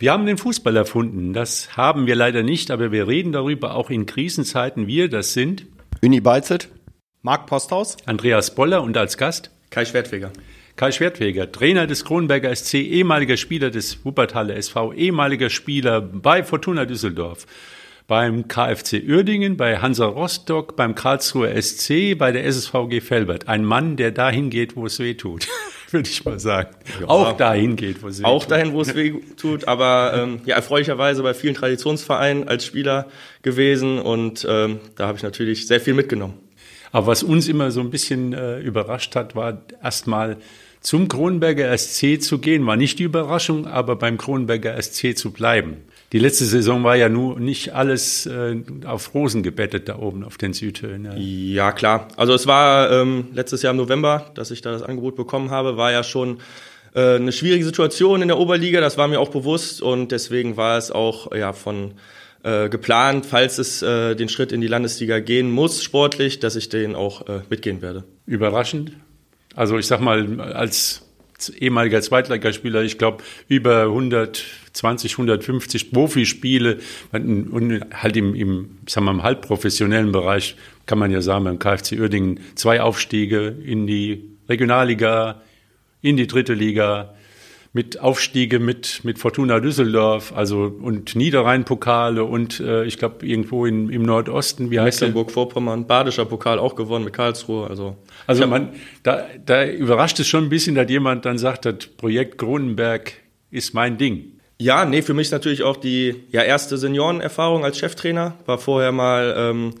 Wir haben den Fußball erfunden. Das haben wir leider nicht, aber wir reden darüber auch in Krisenzeiten. Wir, das sind Uni Beizet, Marc Posthaus, Andreas Boller und als Gast Kai Schwertfeger. Kai Schwertfeger, Trainer des Kronberger SC, ehemaliger Spieler des Wuppertaler SV, ehemaliger Spieler bei Fortuna Düsseldorf, beim KfC Uerdingen, bei Hansa Rostock, beim Karlsruher SC, bei der SSVG Felbert. Ein Mann, der dahin geht, wo es weh tut, würde ich mal sagen. Ja, auch dahin geht, wo es weh auch tut. Dahin, wo es weh tut, aber ähm, ja, erfreulicherweise bei vielen Traditionsvereinen als Spieler gewesen und ähm, da habe ich natürlich sehr viel mitgenommen. Aber was uns immer so ein bisschen äh, überrascht hat, war erstmal zum Kronberger SC zu gehen, war nicht die Überraschung, aber beim Kronberger SC zu bleiben. Die letzte Saison war ja nur nicht alles äh, auf Rosen gebettet da oben auf den Südhöhen. Ja, ja klar. Also es war ähm, letztes Jahr im November, dass ich da das Angebot bekommen habe, war ja schon äh, eine schwierige Situation in der Oberliga. Das war mir auch bewusst und deswegen war es auch ja von äh, geplant, falls es äh, den Schritt in die Landesliga gehen muss, sportlich, dass ich den auch äh, mitgehen werde. Überraschend? Also ich sag mal, als ehemaliger Zweitligaspieler, ich glaube, über 120, 150 Profispiele und halt im, im, sagen wir mal, im halbprofessionellen Bereich kann man ja sagen, beim KfC Uerdingen zwei Aufstiege in die Regionalliga, in die dritte Liga, mit Aufstiege mit, mit Fortuna Düsseldorf, also und Niederrhein-Pokale und äh, ich glaube irgendwo in, im Nordosten, wie heißt Mecklenburg-Vorpommern, Badischer Pokal auch gewonnen mit Karlsruhe. Also, also man, da, da überrascht es schon ein bisschen, dass jemand dann sagt, das Projekt Kronenberg ist mein Ding. Ja, nee, für mich natürlich auch die ja, erste Seniorenerfahrung als Cheftrainer. War vorher mal ähm,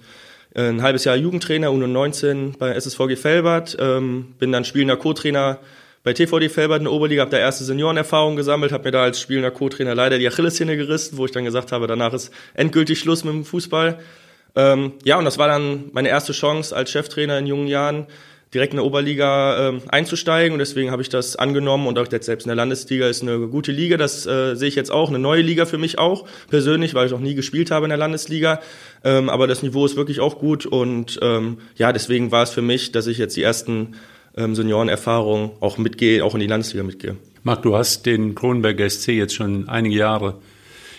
ein halbes Jahr Jugendtrainer, U19 bei SSVG Felbert, ähm, bin dann spielender Co-Trainer bei TVD Felbert in der Oberliga, habe da erste Seniorenerfahrung gesammelt, habe mir da als spielender Co-Trainer leider die Achillessehne gerissen, wo ich dann gesagt habe, danach ist endgültig Schluss mit dem Fußball. Ähm, ja, und das war dann meine erste Chance als Cheftrainer in jungen Jahren, direkt in der Oberliga äh, einzusteigen. Und deswegen habe ich das angenommen und auch jetzt selbst in der Landesliga ist eine gute Liga, das äh, sehe ich jetzt auch, eine neue Liga für mich auch. Persönlich, weil ich auch nie gespielt habe in der Landesliga, ähm, aber das Niveau ist wirklich auch gut. Und ähm, ja, deswegen war es für mich, dass ich jetzt die ersten ähm, Seniorenerfahrung auch mitgehe, auch in die Landesliga mitgehe. Marc, du hast den Kronenberger SC jetzt schon einige Jahre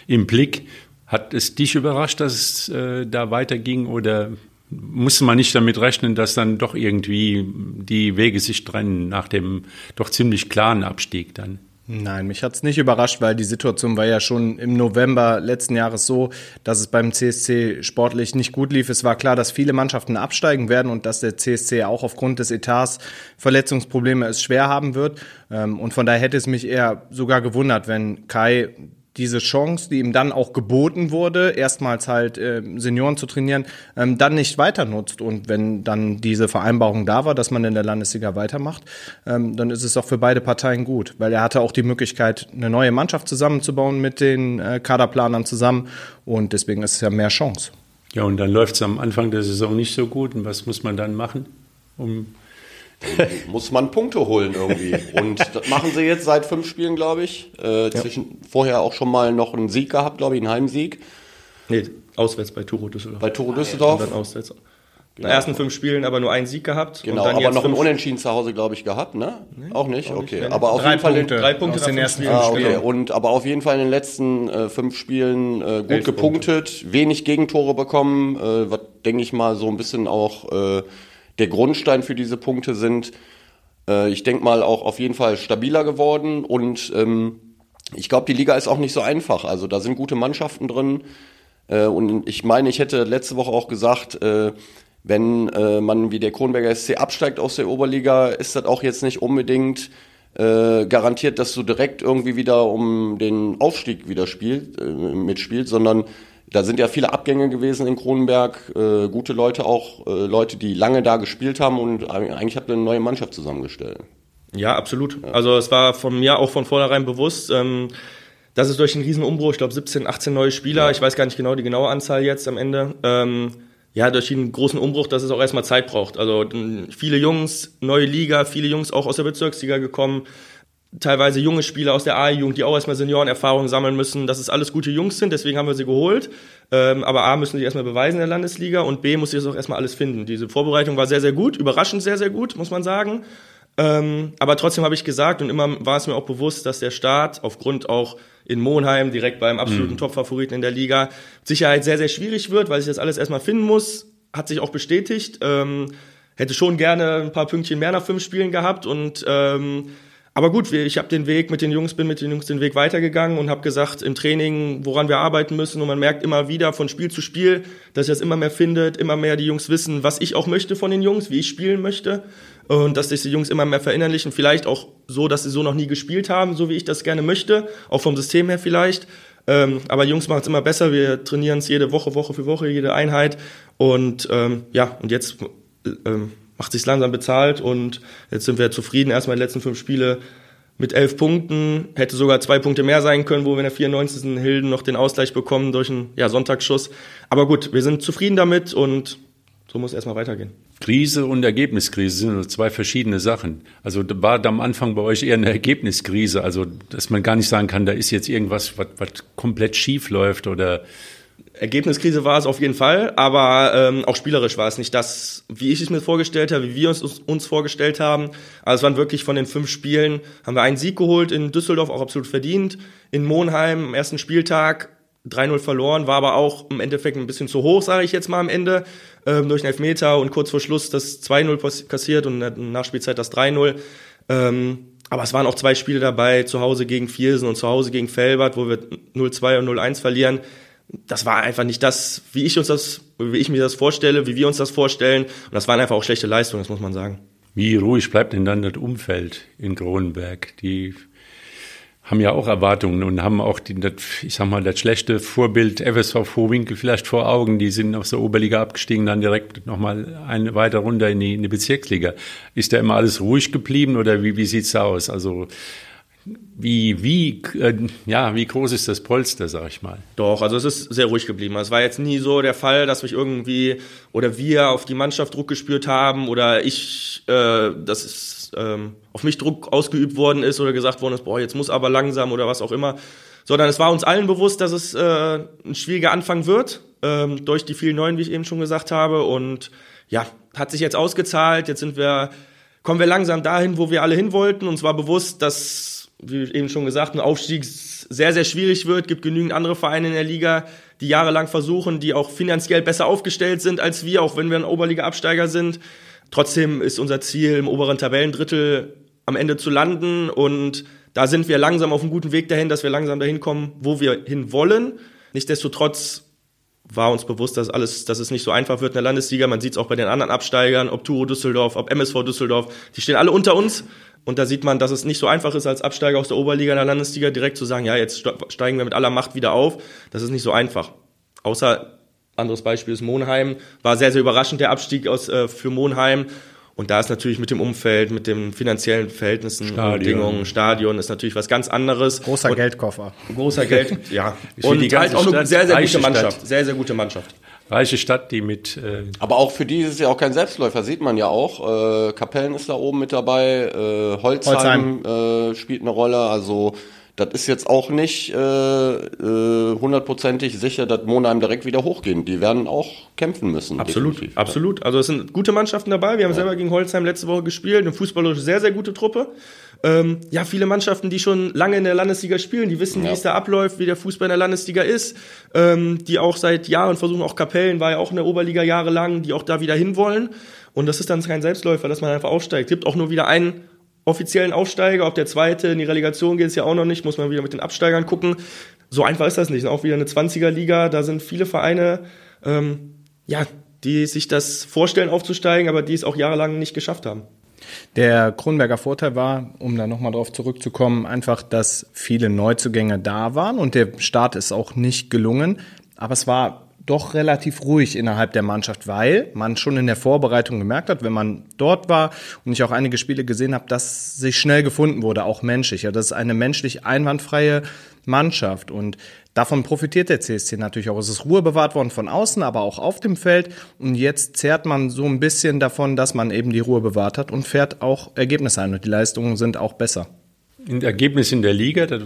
im Blick. Hat es dich überrascht, dass es äh, da weiterging oder musste man nicht damit rechnen, dass dann doch irgendwie die Wege sich trennen nach dem doch ziemlich klaren Abstieg dann? Nein, mich hat's nicht überrascht, weil die Situation war ja schon im November letzten Jahres so, dass es beim CSC sportlich nicht gut lief. Es war klar, dass viele Mannschaften absteigen werden und dass der CSC auch aufgrund des Etats Verletzungsprobleme es schwer haben wird. Ähm, und von daher hätte es mich eher sogar gewundert, wenn Kai diese Chance, die ihm dann auch geboten wurde, erstmals halt äh, Senioren zu trainieren, ähm, dann nicht weiter nutzt. Und wenn dann diese Vereinbarung da war, dass man in der Landesliga weitermacht, ähm, dann ist es auch für beide Parteien gut, weil er hatte auch die Möglichkeit, eine neue Mannschaft zusammenzubauen mit den äh, Kaderplanern zusammen. Und deswegen ist es ja mehr Chance. Ja, und dann läuft es am Anfang der Saison nicht so gut. Und was muss man dann machen, um muss man Punkte holen irgendwie. Und das machen sie jetzt seit fünf Spielen, glaube ich. Äh, zwischen, ja. Vorher auch schon mal noch einen Sieg gehabt, glaube ich, einen Heimsieg. Nee, auswärts bei Turo Düsseldorf. Bei Turo Düsseldorf. Und dann auswärts. Genau. In den ersten fünf Spielen aber nur einen Sieg gehabt. Genau, aber noch einen Unentschieden zu Hause, glaube ich, gehabt, ne? Nee, auch nicht, auch okay. Nicht. Aber auf drei jeden Fall Punkte, drei Punkte aus den ersten fünf ah, okay. Und aber auf jeden Fall in den letzten äh, fünf Spielen äh, gut Elf gepunktet, Punkte. wenig Gegentore bekommen, äh, was denke ich mal so ein bisschen auch äh, der Grundstein für diese Punkte sind. Äh, ich denke mal auch auf jeden Fall stabiler geworden und ähm, ich glaube, die Liga ist auch nicht so einfach. Also da sind gute Mannschaften drin. Äh, und ich meine, ich hätte letzte Woche auch gesagt, äh, wenn äh, man wie der Kronberger SC absteigt aus der Oberliga, ist das auch jetzt nicht unbedingt äh, garantiert, dass du direkt irgendwie wieder um den Aufstieg wieder spielt, äh, mitspielt, sondern da sind ja viele Abgänge gewesen in Kronenberg, äh, gute Leute auch, äh, Leute, die lange da gespielt haben und eigentlich habt ihr eine neue Mannschaft zusammengestellt. Ja, absolut. Ja. Also es war von mir auch von vornherein bewusst, ähm, dass es durch einen riesen Umbruch, ich glaube 17, 18 neue Spieler, ja. ich weiß gar nicht genau die genaue Anzahl jetzt am Ende, ähm, ja, durch den großen Umbruch, dass es auch erstmal Zeit braucht. Also viele Jungs, neue Liga, viele Jungs auch aus der Bezirksliga gekommen, teilweise junge Spieler aus der A-Jugend, die auch erstmal Seniorenerfahrung sammeln müssen, dass es alles gute Jungs sind, deswegen haben wir sie geholt. Ähm, aber A müssen sie erstmal beweisen in der Landesliga und B muss sie das auch erstmal alles finden. Diese Vorbereitung war sehr, sehr gut, überraschend sehr, sehr gut, muss man sagen. Ähm, aber trotzdem habe ich gesagt und immer war es mir auch bewusst, dass der Start aufgrund auch in Monheim, direkt beim absoluten mhm. Top-Favoriten in der Liga, Sicherheit sehr, sehr schwierig wird, weil ich das alles erstmal finden muss. Hat sich auch bestätigt. Ähm, hätte schon gerne ein paar Pünktchen mehr nach fünf Spielen gehabt und ähm, aber gut, ich habe den Weg mit den Jungs, bin mit den Jungs den Weg weitergegangen und habe gesagt im Training, woran wir arbeiten müssen. Und man merkt immer wieder von Spiel zu Spiel, dass sich das immer mehr findet, immer mehr die Jungs wissen, was ich auch möchte von den Jungs, wie ich spielen möchte. Und dass sich die Jungs immer mehr verinnerlichen. Vielleicht auch so, dass sie so noch nie gespielt haben, so wie ich das gerne möchte. Auch vom System her vielleicht. Ähm, aber Jungs machen es immer besser. Wir trainieren es jede Woche, Woche für Woche, jede Einheit. Und ähm, ja, und jetzt ähm, macht sich langsam bezahlt und jetzt sind wir zufrieden. Erstmal die letzten fünf Spiele mit elf Punkten, hätte sogar zwei Punkte mehr sein können, wo wir in der 94. Hilden noch den Ausgleich bekommen durch einen ja, Sonntagsschuss. Aber gut, wir sind zufrieden damit und so muss es erstmal weitergehen. Krise und Ergebniskrise sind zwei verschiedene Sachen. Also war am Anfang bei euch eher eine Ergebniskrise, also dass man gar nicht sagen kann, da ist jetzt irgendwas, was, was komplett schief läuft oder Ergebniskrise war es auf jeden Fall, aber ähm, auch spielerisch war es nicht das, wie ich es mir vorgestellt habe, wie wir uns, uns vorgestellt haben. Also es waren wirklich von den fünf Spielen, haben wir einen Sieg geholt in Düsseldorf, auch absolut verdient. In Monheim am ersten Spieltag 3-0 verloren, war aber auch im Endeffekt ein bisschen zu hoch, sage ich jetzt mal am Ende, ähm, durch einen Elfmeter und kurz vor Schluss das 2-0 kassiert und in Nachspielzeit das 3-0. Ähm, aber es waren auch zwei Spiele dabei, zu Hause gegen Viersen und zu Hause gegen Felbert, wo wir 0-2 und 0-1 verlieren das war einfach nicht das, wie ich uns das, wie ich mir das vorstelle, wie wir uns das vorstellen. Und das waren einfach auch schlechte Leistungen, das muss man sagen. Wie ruhig bleibt denn dann das Umfeld in Kronenberg? Die haben ja auch Erwartungen und haben auch, die, das, ich sag mal, das schlechte Vorbild FSV Vorwinkel vielleicht vor Augen. Die sind aus der Oberliga abgestiegen, dann direkt nochmal eine weiter runter in die, in die Bezirksliga. Ist da immer alles ruhig geblieben oder wie, wie sieht's da aus? Also, wie, wie, äh, ja, wie groß ist das Polster, sag ich mal? Doch, also es ist sehr ruhig geblieben. Es war jetzt nie so der Fall, dass wir irgendwie oder wir auf die Mannschaft Druck gespürt haben oder ich, äh, dass es ähm, auf mich Druck ausgeübt worden ist oder gesagt worden ist, boah, jetzt muss aber langsam oder was auch immer. Sondern es war uns allen bewusst, dass es äh, ein schwieriger Anfang wird, ähm, durch die vielen Neuen, wie ich eben schon gesagt habe. Und ja, hat sich jetzt ausgezahlt. Jetzt sind wir, kommen wir langsam dahin, wo wir alle hin wollten. Uns war bewusst, dass wie eben schon gesagt, ein Aufstieg sehr, sehr schwierig wird. Gibt genügend andere Vereine in der Liga, die jahrelang versuchen, die auch finanziell besser aufgestellt sind als wir, auch wenn wir ein Oberliga-Absteiger sind. Trotzdem ist unser Ziel, im oberen Tabellendrittel am Ende zu landen und da sind wir langsam auf einem guten Weg dahin, dass wir langsam dahin kommen, wo wir hin wollen. Nichtsdestotrotz war uns bewusst, dass alles, dass es nicht so einfach wird in der Landesliga. Man sieht es auch bei den anderen Absteigern, ob Turo Düsseldorf, ob MSV Düsseldorf, die stehen alle unter uns. Und da sieht man, dass es nicht so einfach ist, als Absteiger aus der Oberliga in der Landesliga direkt zu sagen, ja, jetzt steigen wir mit aller Macht wieder auf. Das ist nicht so einfach. Außer, anderes Beispiel ist Monheim, war sehr, sehr überraschend der Abstieg aus, äh, für Monheim. Und da ist natürlich mit dem Umfeld, mit den finanziellen Verhältnissen, Stadion. Bedingungen, Stadion ist natürlich was ganz anderes. Großer und Geldkoffer. Großer Geld, ja. und halt auch eine sehr, sehr gute Mannschaft. Stadt. Sehr, sehr gute Mannschaft reiche Stadt, die mit. Äh Aber auch für die ist es ja auch kein Selbstläufer, sieht man ja auch. Äh, Kapellen ist da oben mit dabei, äh, Holzheim, Holzheim. Äh, spielt eine Rolle. Also das ist jetzt auch nicht äh, äh, hundertprozentig sicher, dass Monheim direkt wieder hochgehen. Die werden auch kämpfen müssen. Absolut, definitiv. absolut. Also es sind gute Mannschaften dabei. Wir haben ja. selber gegen Holzheim letzte Woche gespielt. Eine fußballerisch sehr, sehr gute Truppe. Ähm, ja, viele Mannschaften, die schon lange in der Landesliga spielen, die wissen, ja. wie es da abläuft, wie der Fußball in der Landesliga ist, ähm, die auch seit Jahren versuchen, auch Kapellen war ja auch in der Oberliga jahrelang, die auch da wieder hinwollen. Und das ist dann kein Selbstläufer, dass man einfach aufsteigt. Gibt auch nur wieder einen offiziellen Aufsteiger, ob der zweite in die Relegation geht, ist ja auch noch nicht, muss man wieder mit den Absteigern gucken. So einfach ist das nicht. Auch wieder eine 20er-Liga, da sind viele Vereine, ähm, ja, die sich das vorstellen aufzusteigen, aber die es auch jahrelang nicht geschafft haben. Der Kronberger Vorteil war, um da nochmal drauf zurückzukommen, einfach, dass viele Neuzugänge da waren und der Start ist auch nicht gelungen. Aber es war doch relativ ruhig innerhalb der Mannschaft, weil man schon in der Vorbereitung gemerkt hat, wenn man dort war und ich auch einige Spiele gesehen habe, dass sich schnell gefunden wurde, auch menschlich. Ja, das ist eine menschlich einwandfreie Mannschaft und davon profitiert der CSC natürlich auch. Es ist Ruhe bewahrt worden von außen, aber auch auf dem Feld und jetzt zehrt man so ein bisschen davon, dass man eben die Ruhe bewahrt hat und fährt auch Ergebnisse ein und die Leistungen sind auch besser. Ergebnis in der Liga, Da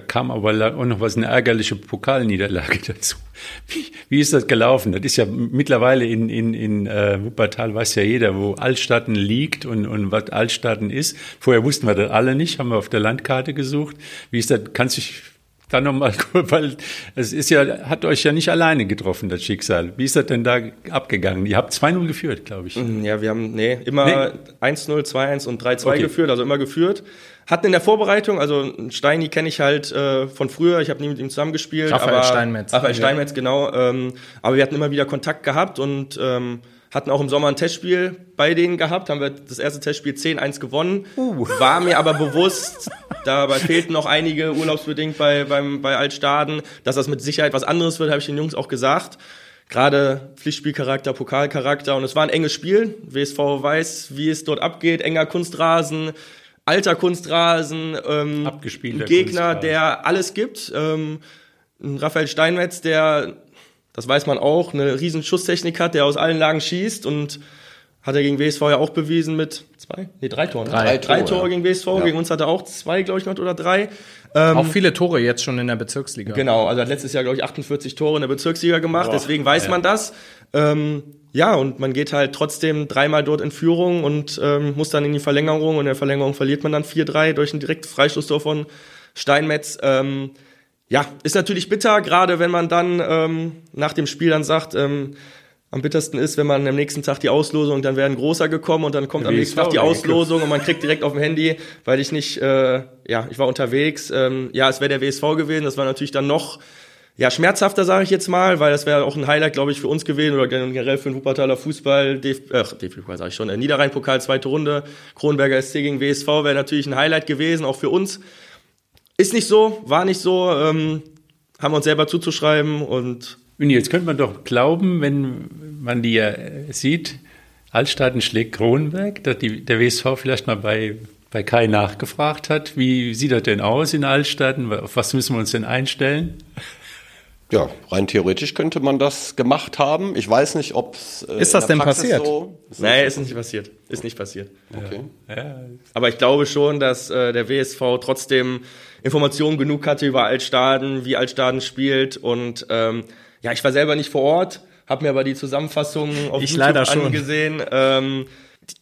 kam aber auch noch was, eine ärgerliche Pokalniederlage dazu. Wie, wie ist das gelaufen? Das ist ja mittlerweile in, in, in äh, Wuppertal weiß ja jeder, wo Altstatten liegt und, und was Altstatten ist. Vorher wussten wir das alle nicht, haben wir auf der Landkarte gesucht. Wie ist das? Kannst du dich dann nochmal, weil es ist ja, hat euch ja nicht alleine getroffen, das Schicksal. Wie ist das denn da abgegangen? Ihr habt 2-0 geführt, glaube ich. Mhm, ja, wir haben, nee, immer nee. 1-0, 2-1 und 3-2 okay. geführt, also immer geführt. Hatten in der Vorbereitung, also Steini kenne ich halt äh, von früher, ich habe nie mit ihm zusammengespielt. Raphael aber, Steinmetz. Raphael Steinmetz, genau. Ähm, aber wir hatten immer wieder Kontakt gehabt und ähm, hatten auch im Sommer ein Testspiel bei denen gehabt, haben wir das erste Testspiel 10-1 gewonnen. Uh. War mir aber bewusst, dabei fehlten noch einige urlaubsbedingt bei, beim, bei Altstaden, dass das mit Sicherheit was anderes wird, habe ich den Jungs auch gesagt. Gerade Pflichtspielcharakter, Pokalcharakter und es war ein enges Spiel. WSV weiß, wie es dort abgeht, enger Kunstrasen, alter Kunstrasen, ähm, Gegner, Kunstrasen. der alles gibt. Ähm, Raphael Steinmetz, der das weiß man auch, eine riesen Schusstechnik hat, der aus allen Lagen schießt und hat er gegen WSV ja auch bewiesen mit zwei, nee, drei Toren. Drei, drei, drei Tore, ja. gegen WSV, ja. gegen uns hat er auch zwei, glaube ich, noch oder drei. Ähm, auch viele Tore jetzt schon in der Bezirksliga. Genau, also hat letztes Jahr, glaube ich, 48 Tore in der Bezirksliga gemacht, Boah. deswegen weiß ja. man das. Ähm, ja, und man geht halt trotzdem dreimal dort in Führung und ähm, muss dann in die Verlängerung und in der Verlängerung verliert man dann 4-3 durch einen direkten Freistoßtor von Steinmetz. Ähm, ja, ist natürlich bitter, gerade wenn man dann ähm, nach dem Spiel dann sagt, ähm, am bittersten ist, wenn man am nächsten Tag die Auslosung, dann wäre ein großer gekommen und dann kommt am nächsten Tag die Auslosung und man kriegt direkt auf dem Handy, weil ich nicht, äh, ja, ich war unterwegs, ähm, ja, es wäre der WSV gewesen, das war natürlich dann noch ja, schmerzhafter, sage ich jetzt mal, weil das wäre auch ein Highlight, glaube ich, für uns gewesen oder generell für den Wuppertaler Fußball. DF äh, DFB-Pokal sage ich schon. Äh, Niederrhein-Pokal, zweite Runde. Kronberger SC gegen WSV wäre natürlich ein Highlight gewesen, auch für uns. Ist nicht so, war nicht so, ähm, haben wir uns selber zuzuschreiben und. Jetzt könnte man doch glauben, wenn man die ja sieht, Altstaaten schlägt Kronberg, dass die, der WSV vielleicht mal bei, bei Kai nachgefragt hat, wie sieht das denn aus in Altstaaten, auf was müssen wir uns denn einstellen? Ja, rein theoretisch könnte man das gemacht haben. Ich weiß nicht, ob es. Äh, ist das denn Praxis passiert? So, ist Nein, ist nicht passiert. Ist nicht passiert. Okay. Ja. Aber ich glaube schon, dass äh, der WSV trotzdem Informationen genug hatte über Altstaden, wie Altstaden spielt. Und ähm, ja, ich war selber nicht vor Ort, habe mir aber die Zusammenfassung auf ich YouTube angesehen. Ähm,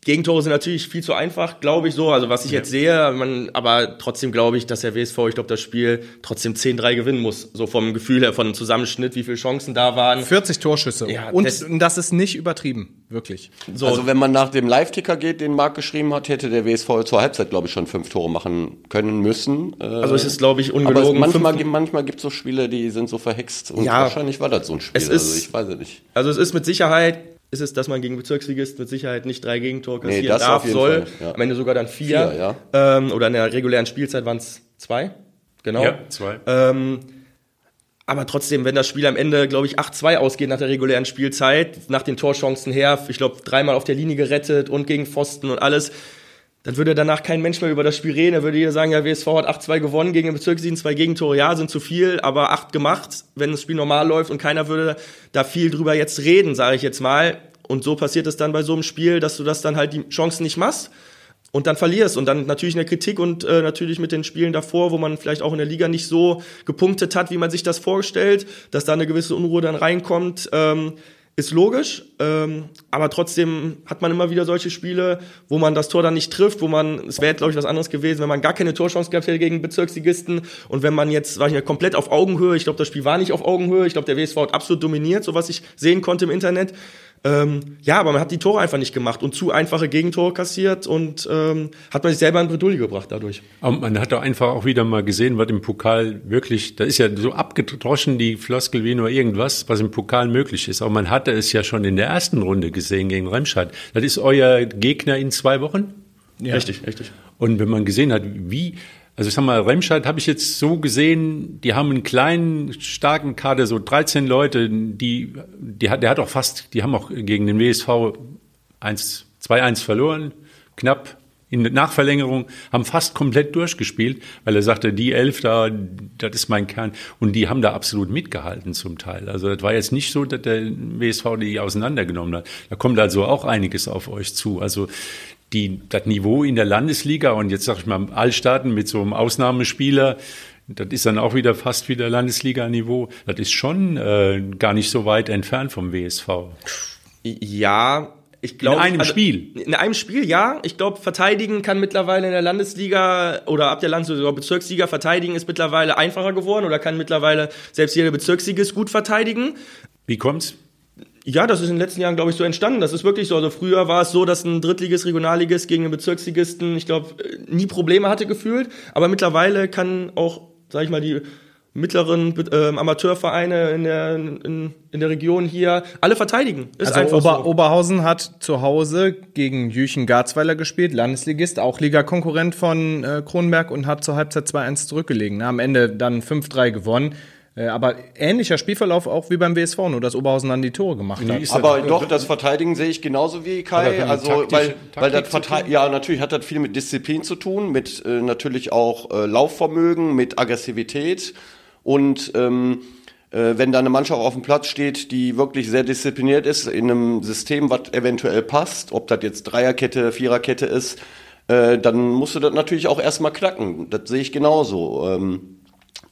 Gegentore sind natürlich viel zu einfach, glaube ich so. Also was ich ja. jetzt sehe, man, aber trotzdem glaube ich, dass der WSV, ich glaube, das Spiel trotzdem 10-3 gewinnen muss. So vom Gefühl her, von dem Zusammenschnitt, wie viele Chancen da waren. 40 Torschüsse. Ja, und das, das ist nicht übertrieben, wirklich. So. Also wenn man nach dem Live-Ticker geht, den Marc geschrieben hat, hätte der WSV zur Halbzeit, glaube ich, schon fünf Tore machen können müssen. Äh, also es ist, glaube ich, ungelogen. Aber manchmal, manchmal gibt es so Spiele, die sind so verhext. Und ja, wahrscheinlich war das so ein Spiel. Es ist, also ich weiß es nicht. Also es ist mit Sicherheit ist es, dass man gegen Bezirksligist mit Sicherheit nicht drei Gegentore kassieren nee, darf, soll. Fall, ja. Am Ende sogar dann vier. vier ja. ähm, oder in der regulären Spielzeit waren es zwei. Genau. Ja, zwei. Ähm, aber trotzdem, wenn das Spiel am Ende, glaube ich, 8-2 ausgeht nach der regulären Spielzeit, nach den Torchancen her, ich glaube, dreimal auf der Linie gerettet und gegen Pfosten und alles, dann würde danach kein Mensch mehr über das Spiel reden. Er würde jeder sagen, ja, WSV hat 8-2 gewonnen gegen den Bezirkssiegen, zwei Gegentore, ja, sind zu viel, aber acht gemacht, wenn das Spiel normal läuft und keiner würde da viel drüber jetzt reden, sage ich jetzt mal. Und so passiert es dann bei so einem Spiel, dass du das dann halt die Chancen nicht machst und dann verlierst und dann natürlich in der Kritik und äh, natürlich mit den Spielen davor, wo man vielleicht auch in der Liga nicht so gepunktet hat, wie man sich das vorstellt, dass da eine gewisse Unruhe dann reinkommt. Ähm, ist logisch, ähm, aber trotzdem hat man immer wieder solche Spiele, wo man das Tor dann nicht trifft, wo man, es wäre, glaube ich, was anderes gewesen, wenn man gar keine Torchance gehabt hätte gegen Bezirksligisten und wenn man jetzt, war ich ja komplett auf Augenhöhe, ich glaube, das Spiel war nicht auf Augenhöhe, ich glaube, der WSV hat absolut dominiert, so was ich sehen konnte im Internet. Ähm, ja, aber man hat die Tore einfach nicht gemacht und zu einfache Gegentore kassiert und ähm, hat man sich selber in Bredouille gebracht dadurch. Aber man hat doch einfach auch wieder mal gesehen, was im Pokal wirklich, da ist ja so abgedroschen die Floskel wie nur irgendwas, was im Pokal möglich ist. Aber man hatte es ja schon in der ersten Runde gesehen gegen Remscheid. Das ist euer Gegner in zwei Wochen? Ja. Richtig, richtig. Und wenn man gesehen hat, wie also ich sag mal, Remscheid habe ich jetzt so gesehen, die haben einen kleinen, starken Kader, so 13 Leute, die, die hat, der hat auch fast, die haben auch gegen den WSV 1, 2-1 verloren, knapp in Nachverlängerung, haben fast komplett durchgespielt, weil er sagte, die Elf da, das ist mein Kern. Und die haben da absolut mitgehalten zum Teil. Also das war jetzt nicht so, dass der WSV die auseinandergenommen hat. Da kommt also auch einiges auf euch zu. Also die, das Niveau in der Landesliga und jetzt sag ich mal Allstaaten mit so einem Ausnahmespieler, Das ist dann auch wieder fast wieder Landesliga-Niveau. Das ist schon äh, gar nicht so weit entfernt vom WSV. Ja, ich glaube. In einem also, Spiel. In einem Spiel, ja. Ich glaube, verteidigen kann mittlerweile in der Landesliga oder ab der Landes- oder Bezirksliga verteidigen ist mittlerweile einfacher geworden oder kann mittlerweile selbst jeder Bezirksligist gut verteidigen. Wie kommt's? Ja, das ist in den letzten Jahren, glaube ich, so entstanden. Das ist wirklich so. Also früher war es so, dass ein Drittligist, Regionalligist gegen einen Bezirksligisten, ich glaube, nie Probleme hatte gefühlt. Aber mittlerweile kann auch, sag ich mal, die mittleren äh, Amateurvereine in der, in, in der Region hier alle verteidigen. Ist also Ober, so. Oberhausen hat zu Hause gegen Jüchen Garzweiler gespielt, Landesligist, auch Liga-Konkurrent von äh, Kronberg und hat zur Halbzeit 2-1 zurückgelegen. Am Ende dann 5-3 gewonnen. Äh, aber ähnlicher Spielverlauf auch wie beim WSV, nur dass Oberhausen dann die Tore gemacht hat. Aber doch, das Verteidigen sehe ich genauso wie Kai. Also, weil, weil das Verteidigen, ja, natürlich hat das viel mit Disziplin zu tun, mit äh, natürlich auch äh, Laufvermögen, mit Aggressivität. Und ähm, äh, wenn da eine Mannschaft auf dem Platz steht, die wirklich sehr diszipliniert ist, in einem System, was eventuell passt, ob das jetzt Dreierkette, Viererkette ist, äh, dann musst du das natürlich auch erstmal knacken. Das sehe ich genauso. Ähm,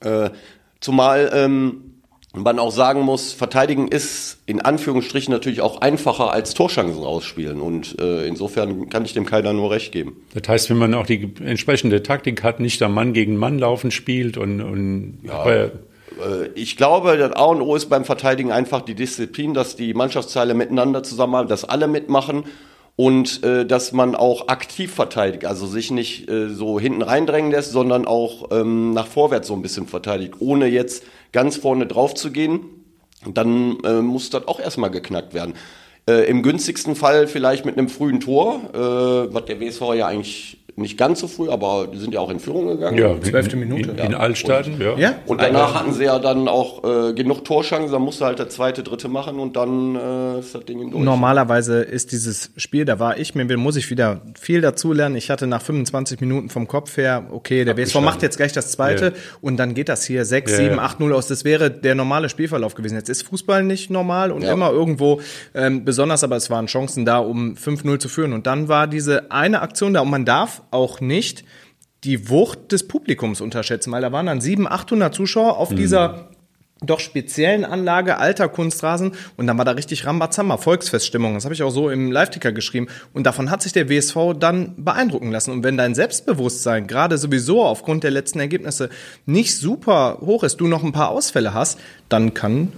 äh, zumal ähm, man auch sagen muss, verteidigen ist in Anführungsstrichen natürlich auch einfacher als Torschancen rausspielen. Und äh, insofern kann ich dem keiner nur recht geben. Das heißt, wenn man auch die entsprechende Taktik hat, nicht der Mann gegen Mann laufen spielt und, und ja, äh, ich glaube, das A und O ist beim Verteidigen einfach die Disziplin, dass die Mannschaftsteile miteinander zusammenhalten, dass alle mitmachen und äh, dass man auch aktiv verteidigt, also sich nicht äh, so hinten reindrängen lässt, sondern auch ähm, nach vorwärts so ein bisschen verteidigt, ohne jetzt ganz vorne drauf zu gehen. Dann äh, muss das auch erstmal geknackt werden. Äh, Im günstigsten Fall vielleicht mit einem frühen Tor, äh, was der WSV ja eigentlich nicht ganz so früh, aber die sind ja auch in Führung gegangen. Ja, zwölfte Minute. In, in, in Altstaaten, ja. ja. Und danach hatten sie ja dann auch äh, genug Torschancen, dann musste halt der zweite, dritte machen und dann äh, ist das Ding im durch. Normalerweise ist dieses Spiel, da war ich, mir muss ich wieder viel dazulernen. Ich hatte nach 25 Minuten vom Kopf her, okay, der WSV macht jetzt gleich das zweite ja. und dann geht das hier 6, ja, 7, 8, 0 aus. Das wäre der normale Spielverlauf gewesen. Jetzt ist Fußball nicht normal und immer irgendwo ähm, besonders, aber es waren Chancen da, um 5-0 zu führen. Und dann war diese eine Aktion da und man darf auch nicht die Wucht des Publikums unterschätzen, weil da waren dann 700, 800 Zuschauer auf mhm. dieser doch speziellen Anlage, alter Kunstrasen und dann war da richtig Rambazamba, Volksfeststimmung. Das habe ich auch so im Live-Ticker geschrieben. Und davon hat sich der WSV dann beeindrucken lassen. Und wenn dein Selbstbewusstsein gerade sowieso aufgrund der letzten Ergebnisse nicht super hoch ist, du noch ein paar Ausfälle hast, dann kann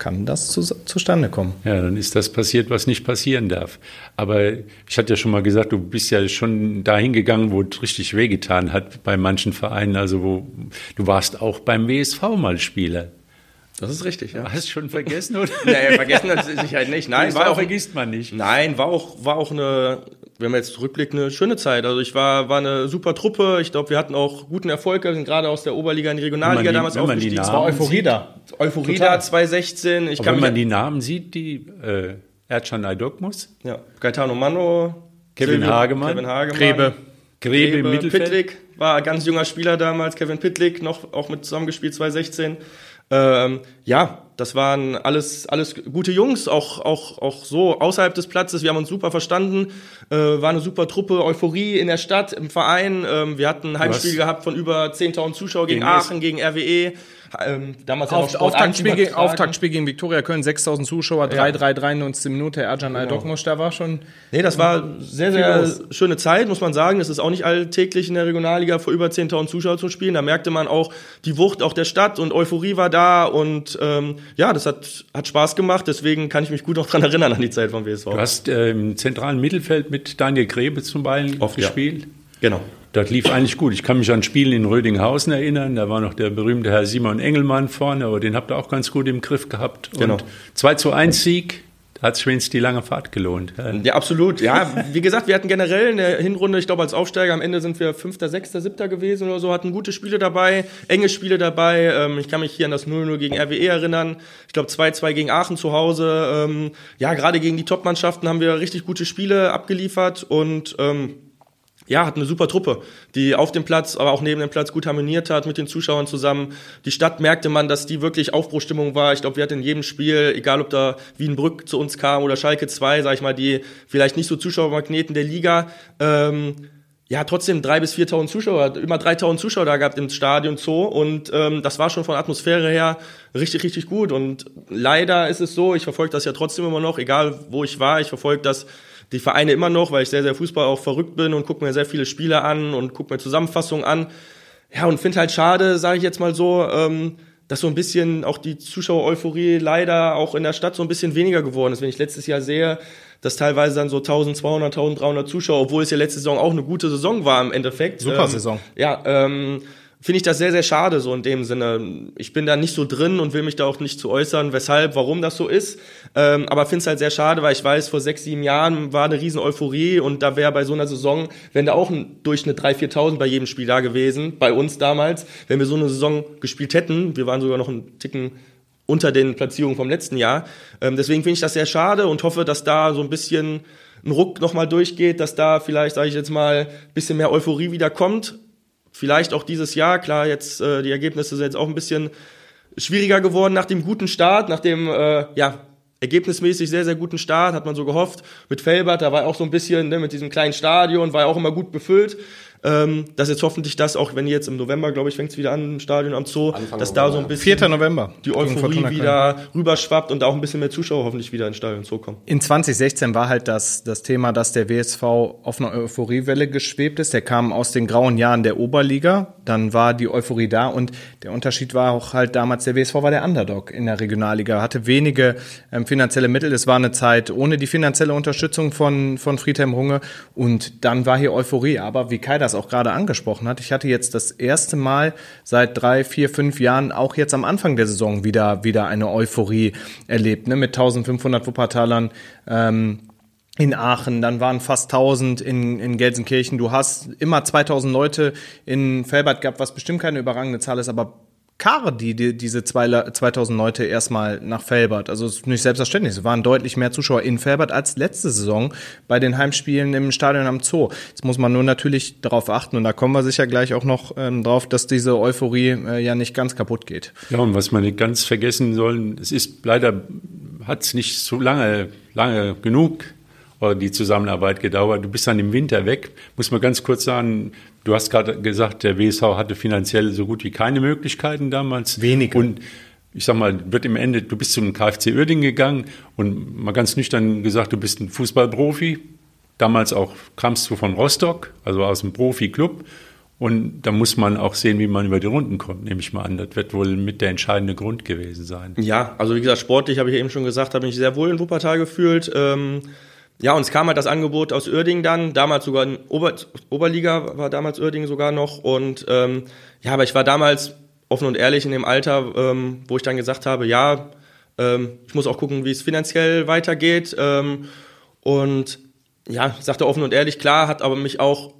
kann das zu, zustande kommen. Ja, dann ist das passiert, was nicht passieren darf. Aber ich hatte ja schon mal gesagt, du bist ja schon dahin gegangen, wo es richtig wehgetan hat bei manchen Vereinen. Also wo du warst auch beim WSV mal Spieler. Das ist richtig, ja. Hast du schon vergessen, oder? naja, vergessen hat sich halt nicht. Nein, war auch, vergisst man nicht. Nein, war auch, war auch eine, wenn man jetzt zurückblickt, eine schöne Zeit. Also ich war, war eine super Truppe. Ich glaube, wir hatten auch guten Erfolg. Wir sind gerade aus der Oberliga in die Regionalliga die, damals aufgestiegen. Es war Euphorie da. Euphorie da 2016. Ich kann wenn man die Namen sieht, die äh, Ercan Aydokmus. Ja, Gaetano Mano. Kevin Silvio, Hagemann. Kevin Hagemann. Grebe. Grebe, Grebe im Mittelfeld. Pittlik war ein ganz junger Spieler damals. Kevin Pittlik noch auch mit zusammengespielt 2016. Ähm, ja, das waren alles, alles gute Jungs, auch, auch, auch so außerhalb des Platzes. Wir haben uns super verstanden, äh, war eine super Truppe, Euphorie in der Stadt, im Verein. Ähm, wir hatten ein Heimspiel gehabt von über 10.000 Zuschauer gegen, gegen Aachen, gegen RWE. Ähm, damals Auf, ja Auftaktspiel, gegen, Auftaktspiel gegen Viktoria Köln, 6000 Zuschauer, 3-3, ja. 93. Minute, Erjan genau. Aldokmusch, da war schon. Nee, das war sehr, sehr schöne Zeit, muss man sagen. Es ist auch nicht alltäglich in der Regionalliga vor über 10.000 Zuschauer zu spielen. Da merkte man auch die Wucht auch der Stadt und Euphorie war da und ähm, ja, das hat, hat Spaß gemacht. Deswegen kann ich mich gut noch dran erinnern an die Zeit vom WSV. Du hast äh, im zentralen Mittelfeld mit Daniel Grebe zum Beispiel Oft, gespielt. Ja. Genau. Das lief eigentlich gut. Ich kann mich an Spielen in Rödinghausen erinnern. Da war noch der berühmte Herr Simon Engelmann vorne, aber den habt ihr auch ganz gut im Griff gehabt. Genau. Und 2 zu 1 Sieg, da hat sich die lange Fahrt gelohnt. Ja, absolut. Ja, wie gesagt, wir hatten generell in der Hinrunde, ich glaube als Aufsteiger, am Ende sind wir Fünfter, Sechster, Siebter gewesen oder so, hatten gute Spiele dabei, enge Spiele dabei. Ähm, ich kann mich hier an das 0-0 gegen RWE erinnern. Ich glaube 2-2 gegen Aachen zu Hause. Ähm, ja, gerade gegen die Top-Mannschaften haben wir richtig gute Spiele abgeliefert und ähm, ja, hat eine super Truppe, die auf dem Platz, aber auch neben dem Platz gut harmoniert hat mit den Zuschauern zusammen. Die Stadt merkte man, dass die wirklich Aufbruchstimmung war. Ich glaube, wir hatten in jedem Spiel, egal ob da Wienbrück zu uns kam oder Schalke 2, sag ich mal, die vielleicht nicht so Zuschauermagneten der Liga, ähm, ja trotzdem drei bis 4.000 Zuschauer, immer 3.000 Zuschauer da gehabt im Stadion Zoo und ähm, das war schon von Atmosphäre her richtig, richtig gut und leider ist es so, ich verfolge das ja trotzdem immer noch, egal wo ich war, ich verfolge das die Vereine immer noch, weil ich sehr, sehr Fußball auch verrückt bin und gucke mir sehr viele Spiele an und gucke mir Zusammenfassungen an. Ja, und finde halt schade, sage ich jetzt mal so, ähm, dass so ein bisschen auch die Zuschauer-Euphorie leider auch in der Stadt so ein bisschen weniger geworden ist. Wenn ich letztes Jahr sehe, dass teilweise dann so 1200, 1300 Zuschauer, obwohl es ja letzte Saison auch eine gute Saison war im Endeffekt. Super ähm, Saison. Ja, ähm, finde ich das sehr, sehr schade, so in dem Sinne. Ich bin da nicht so drin und will mich da auch nicht zu äußern, weshalb, warum das so ist. Ähm, aber finde es halt sehr schade, weil ich weiß, vor sechs, sieben Jahren war eine riesen Euphorie und da wäre bei so einer Saison, wenn da auch ein Durchschnitt 3.000, 4.000 bei jedem Spiel da gewesen, bei uns damals, wenn wir so eine Saison gespielt hätten, wir waren sogar noch einen Ticken unter den Platzierungen vom letzten Jahr. Ähm, deswegen finde ich das sehr schade und hoffe, dass da so ein bisschen ein Ruck nochmal durchgeht, dass da vielleicht, sage ich jetzt mal, bisschen mehr Euphorie wieder kommt Vielleicht auch dieses Jahr, klar, jetzt äh, die Ergebnisse sind jetzt auch ein bisschen schwieriger geworden nach dem guten Start, nach dem äh, ja ergebnismäßig sehr, sehr guten Start, hat man so gehofft. Mit Felbert, da war auch so ein bisschen, ne, mit diesem kleinen Stadion, war auch immer gut befüllt. Ähm, dass jetzt hoffentlich das auch, wenn jetzt im November, glaube ich, fängt es wieder an, im Stadion am Zoo, Anfang dass November, da so ein bisschen 4. November. die Euphorie wieder rüberschwappt und auch ein bisschen mehr Zuschauer hoffentlich wieder ins Stadion Zoo kommen. In 2016 war halt das, das Thema, dass der WSV auf einer Euphoriewelle geschwebt ist. Der kam aus den grauen Jahren der Oberliga, dann war die Euphorie da und der Unterschied war auch halt damals, der WSV war der Underdog in der Regionalliga, hatte wenige ähm, finanzielle Mittel. Es war eine Zeit ohne die finanzielle Unterstützung von, von Friedhelm Runge und dann war hier Euphorie. Aber wie Kai das auch gerade angesprochen hat, ich hatte jetzt das erste Mal seit drei, vier, fünf Jahren auch jetzt am Anfang der Saison wieder, wieder eine Euphorie erlebt, ne, mit 1500 Wuppertalern. Ähm, in Aachen, dann waren fast 1000 in, in Gelsenkirchen. Du hast immer 2000 Leute in Felbert gehabt, was bestimmt keine überragende Zahl ist, aber Kare die, die diese zwei, 2000 Leute erstmal nach Felbert. Also es ist nicht selbstverständlich. Es waren deutlich mehr Zuschauer in Felbert als letzte Saison bei den Heimspielen im Stadion am Zoo. Jetzt muss man nur natürlich darauf achten und da kommen wir sicher gleich auch noch ähm, drauf, dass diese Euphorie äh, ja nicht ganz kaputt geht. Ja, und was man nicht ganz vergessen soll, es ist leider hat es nicht so lange, lange genug die Zusammenarbeit gedauert. Du bist dann im Winter weg. Muss man ganz kurz sagen, du hast gerade gesagt, der WSV hatte finanziell so gut wie keine Möglichkeiten damals. Wenige. Und ich sag mal, wird im Ende, du bist zum KfC Uerdingen gegangen und mal ganz nüchtern gesagt, du bist ein Fußballprofi. Damals auch kamst du von Rostock, also aus einem Profi-Club. Und da muss man auch sehen, wie man über die Runden kommt, nehme ich mal an. Das wird wohl mit der entscheidende Grund gewesen sein. Ja, also wie gesagt, sportlich habe ich eben schon gesagt, habe mich sehr wohl in Wuppertal gefühlt. Ähm ja, uns kam halt das Angebot aus Uerdingen dann, damals sogar in Ober Oberliga war damals Uerdingen sogar noch. Und ähm, ja, aber ich war damals offen und ehrlich in dem Alter, ähm, wo ich dann gesagt habe, ja, ähm, ich muss auch gucken, wie es finanziell weitergeht. Ähm, und ja, sagte offen und ehrlich, klar, hat aber mich auch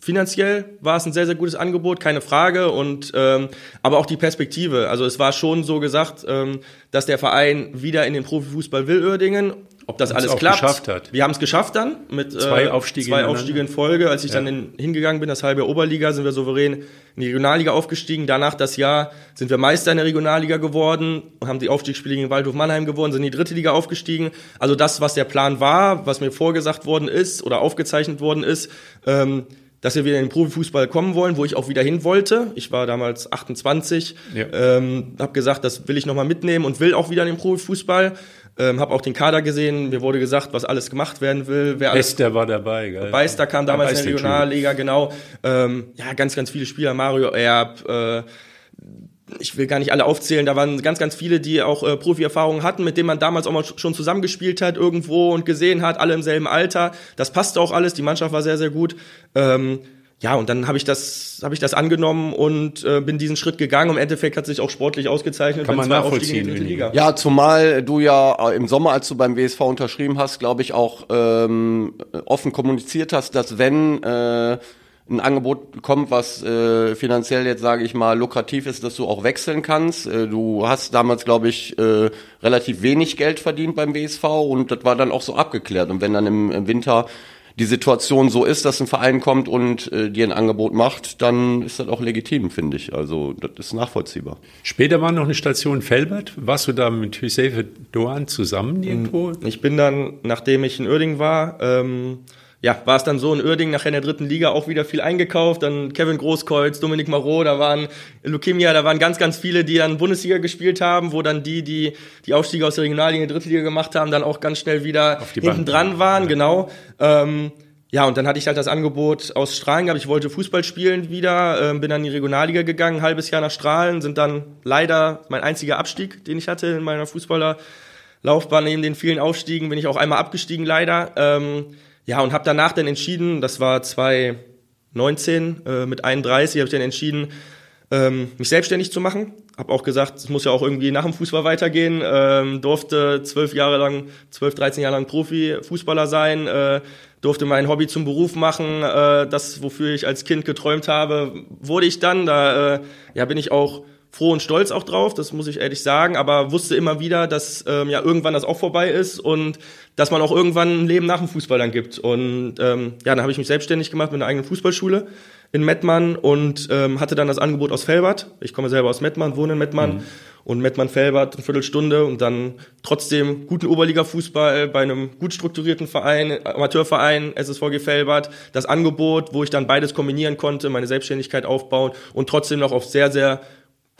finanziell war es ein sehr, sehr gutes Angebot, keine Frage. Und ähm, aber auch die Perspektive. Also es war schon so gesagt, ähm, dass der Verein wieder in den Profifußball will, Uerdingen. Ob das alles klappt. Geschafft hat. Wir haben es geschafft dann mit zwei äh, Aufstiege, zwei Aufstiege in Folge. Als ich ja. dann in, hingegangen bin, das halbe Oberliga, sind wir souverän in die Regionalliga aufgestiegen. Danach das Jahr sind wir Meister in der Regionalliga geworden, haben die Aufstiegsspiele gegen Waldhof Mannheim gewonnen, sind in die dritte Liga aufgestiegen. Also das, was der Plan war, was mir vorgesagt worden ist oder aufgezeichnet worden ist, ähm, dass wir wieder in den Profifußball kommen wollen, wo ich auch wieder hin wollte. Ich war damals 28, ja. ähm, habe gesagt, das will ich nochmal mitnehmen und will auch wieder in den Profifußball. Ähm, habe auch den Kader gesehen. Mir wurde gesagt, was alles gemacht werden will. Wer Bester war dabei. Gell? Beister kam damals in der Regionalliga, genau. Ähm, ja, ganz, ganz viele Spieler. Mario Erb, äh, ich will gar nicht alle aufzählen, da waren ganz, ganz viele, die auch äh, Profi-Erfahrungen hatten, mit denen man damals auch mal schon zusammengespielt hat irgendwo und gesehen hat, alle im selben Alter. Das passte auch alles, die Mannschaft war sehr, sehr gut. Ähm, ja, und dann habe ich das, habe ich das angenommen und äh, bin diesen Schritt gegangen. Im Endeffekt hat sich auch sportlich ausgezeichnet. Kann man nachvollziehen. In die Liga. Ja, zumal du ja äh, im Sommer, als du beim WSV unterschrieben hast, glaube ich auch ähm, offen kommuniziert hast, dass wenn äh, ein Angebot kommt, was äh, finanziell jetzt, sage ich mal, lukrativ ist, dass du auch wechseln kannst. Äh, du hast damals, glaube ich, äh, relativ wenig Geld verdient beim WSV und das war dann auch so abgeklärt. Und wenn dann im, im Winter die Situation so ist, dass ein Verein kommt und äh, dir ein Angebot macht, dann ist das auch legitim, finde ich. Also das ist nachvollziehbar. Später war noch eine Station Felbert. Warst du da mit Hüseyin Doan zusammen irgendwo? Ich bin dann, nachdem ich in Uerdingen war, ähm, ja, war es dann so in Uerdingen nachher in der dritten Liga auch wieder viel eingekauft. Dann Kevin Großkreuz, Dominik Marot, da waren Lukemia, da waren ganz, ganz viele, die dann Bundesliga gespielt haben, wo dann die, die die Aufstiege aus der Regionalliga in die dritte Liga gemacht haben, dann auch ganz schnell wieder hinten dran waren, ja. genau. Ähm, ja, und dann hatte ich halt das Angebot aus Strahlen gehabt. Ich wollte Fußball spielen wieder, äh, bin dann in die Regionalliga gegangen, ein halbes Jahr nach Strahlen, sind dann leider mein einziger Abstieg, den ich hatte in meiner Fußballerlaufbahn. Neben den vielen Aufstiegen bin ich auch einmal abgestiegen, leider. Ähm, ja, und habe danach dann entschieden, das war 2019, äh, mit 31 habe ich dann entschieden, ähm, mich selbstständig zu machen. Habe auch gesagt, es muss ja auch irgendwie nach dem Fußball weitergehen. Ähm, durfte zwölf Jahre lang, zwölf, dreizehn Jahre lang Profi-Fußballer sein. Äh, durfte mein Hobby zum Beruf machen. Äh, das, wofür ich als Kind geträumt habe, wurde ich dann. Da äh, ja, bin ich auch froh und stolz auch drauf, das muss ich ehrlich sagen, aber wusste immer wieder, dass ähm, ja irgendwann das auch vorbei ist und dass man auch irgendwann ein Leben nach dem Fußball dann gibt. Und ähm, ja, dann habe ich mich selbstständig gemacht mit einer eigenen Fußballschule in Mettmann und ähm, hatte dann das Angebot aus Felbert. Ich komme selber aus Mettmann, wohne in Mettmann. Mhm. Und Mettmann-Felbert eine Viertelstunde und dann trotzdem guten Oberliga-Fußball bei einem gut strukturierten Verein, Amateurverein, SSVG Felbert. Das Angebot, wo ich dann beides kombinieren konnte, meine Selbstständigkeit aufbauen und trotzdem noch auf sehr, sehr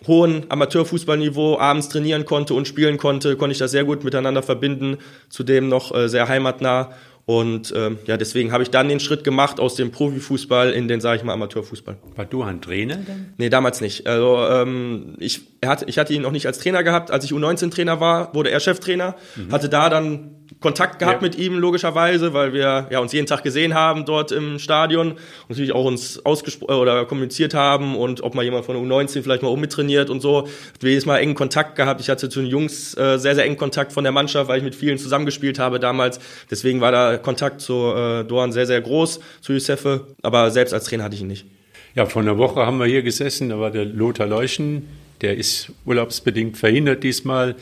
hohen Amateurfußballniveau abends trainieren konnte und spielen konnte, konnte ich das sehr gut miteinander verbinden, zudem noch äh, sehr heimatnah. Und ähm, ja, deswegen habe ich dann den Schritt gemacht aus dem Profifußball in den, sage ich mal, Amateurfußball. War du ein Trainer dann? Nee, damals nicht. Also ähm, ich, er hat, ich hatte ihn noch nicht als Trainer gehabt. Als ich U19-Trainer war, wurde er Cheftrainer. Mhm. Hatte da dann Kontakt gehabt ja. mit ihm logischerweise, weil wir ja uns jeden Tag gesehen haben dort im Stadion und natürlich auch uns ausgesprochen oder kommuniziert haben und ob mal jemand von der U19 vielleicht mal auch mittrainiert und so. Wir jedes Mal engen Kontakt gehabt. Ich hatte zu den Jungs äh, sehr sehr engen Kontakt von der Mannschaft, weil ich mit vielen zusammengespielt habe damals. Deswegen war da Kontakt zu äh, Doan sehr sehr groß zu Yusefe, aber selbst als Trainer hatte ich ihn nicht. Ja, vor einer Woche haben wir hier gesessen, da war der Lothar Leuschen, der ist urlaubsbedingt verhindert diesmal.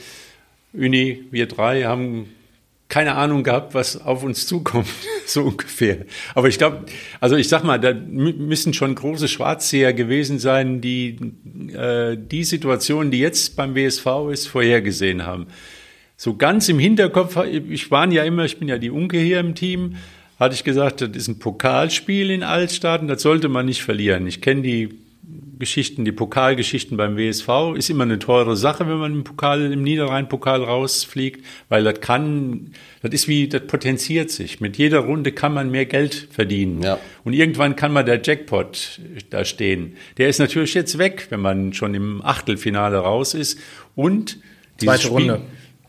Uni, wir drei haben keine Ahnung gehabt, was auf uns zukommt, so ungefähr. Aber ich glaube, also ich sag mal, da müssen schon große Schwarzseher gewesen sein, die äh, die Situation, die jetzt beim WSV ist, vorhergesehen haben. So ganz im Hinterkopf, ich war ja immer, ich bin ja die Unke hier im Team, hatte ich gesagt, das ist ein Pokalspiel in Altstaaten, das sollte man nicht verlieren. Ich kenne die Geschichten, die Pokalgeschichten beim WSV ist immer eine teure Sache, wenn man im Pokal, im Niederrhein-Pokal rausfliegt, weil das kann, das ist wie, das potenziert sich. Mit jeder Runde kann man mehr Geld verdienen. Ja. Und irgendwann kann man der Jackpot da stehen. Der ist natürlich jetzt weg, wenn man schon im Achtelfinale raus ist. Und Zweite Spiel, Runde.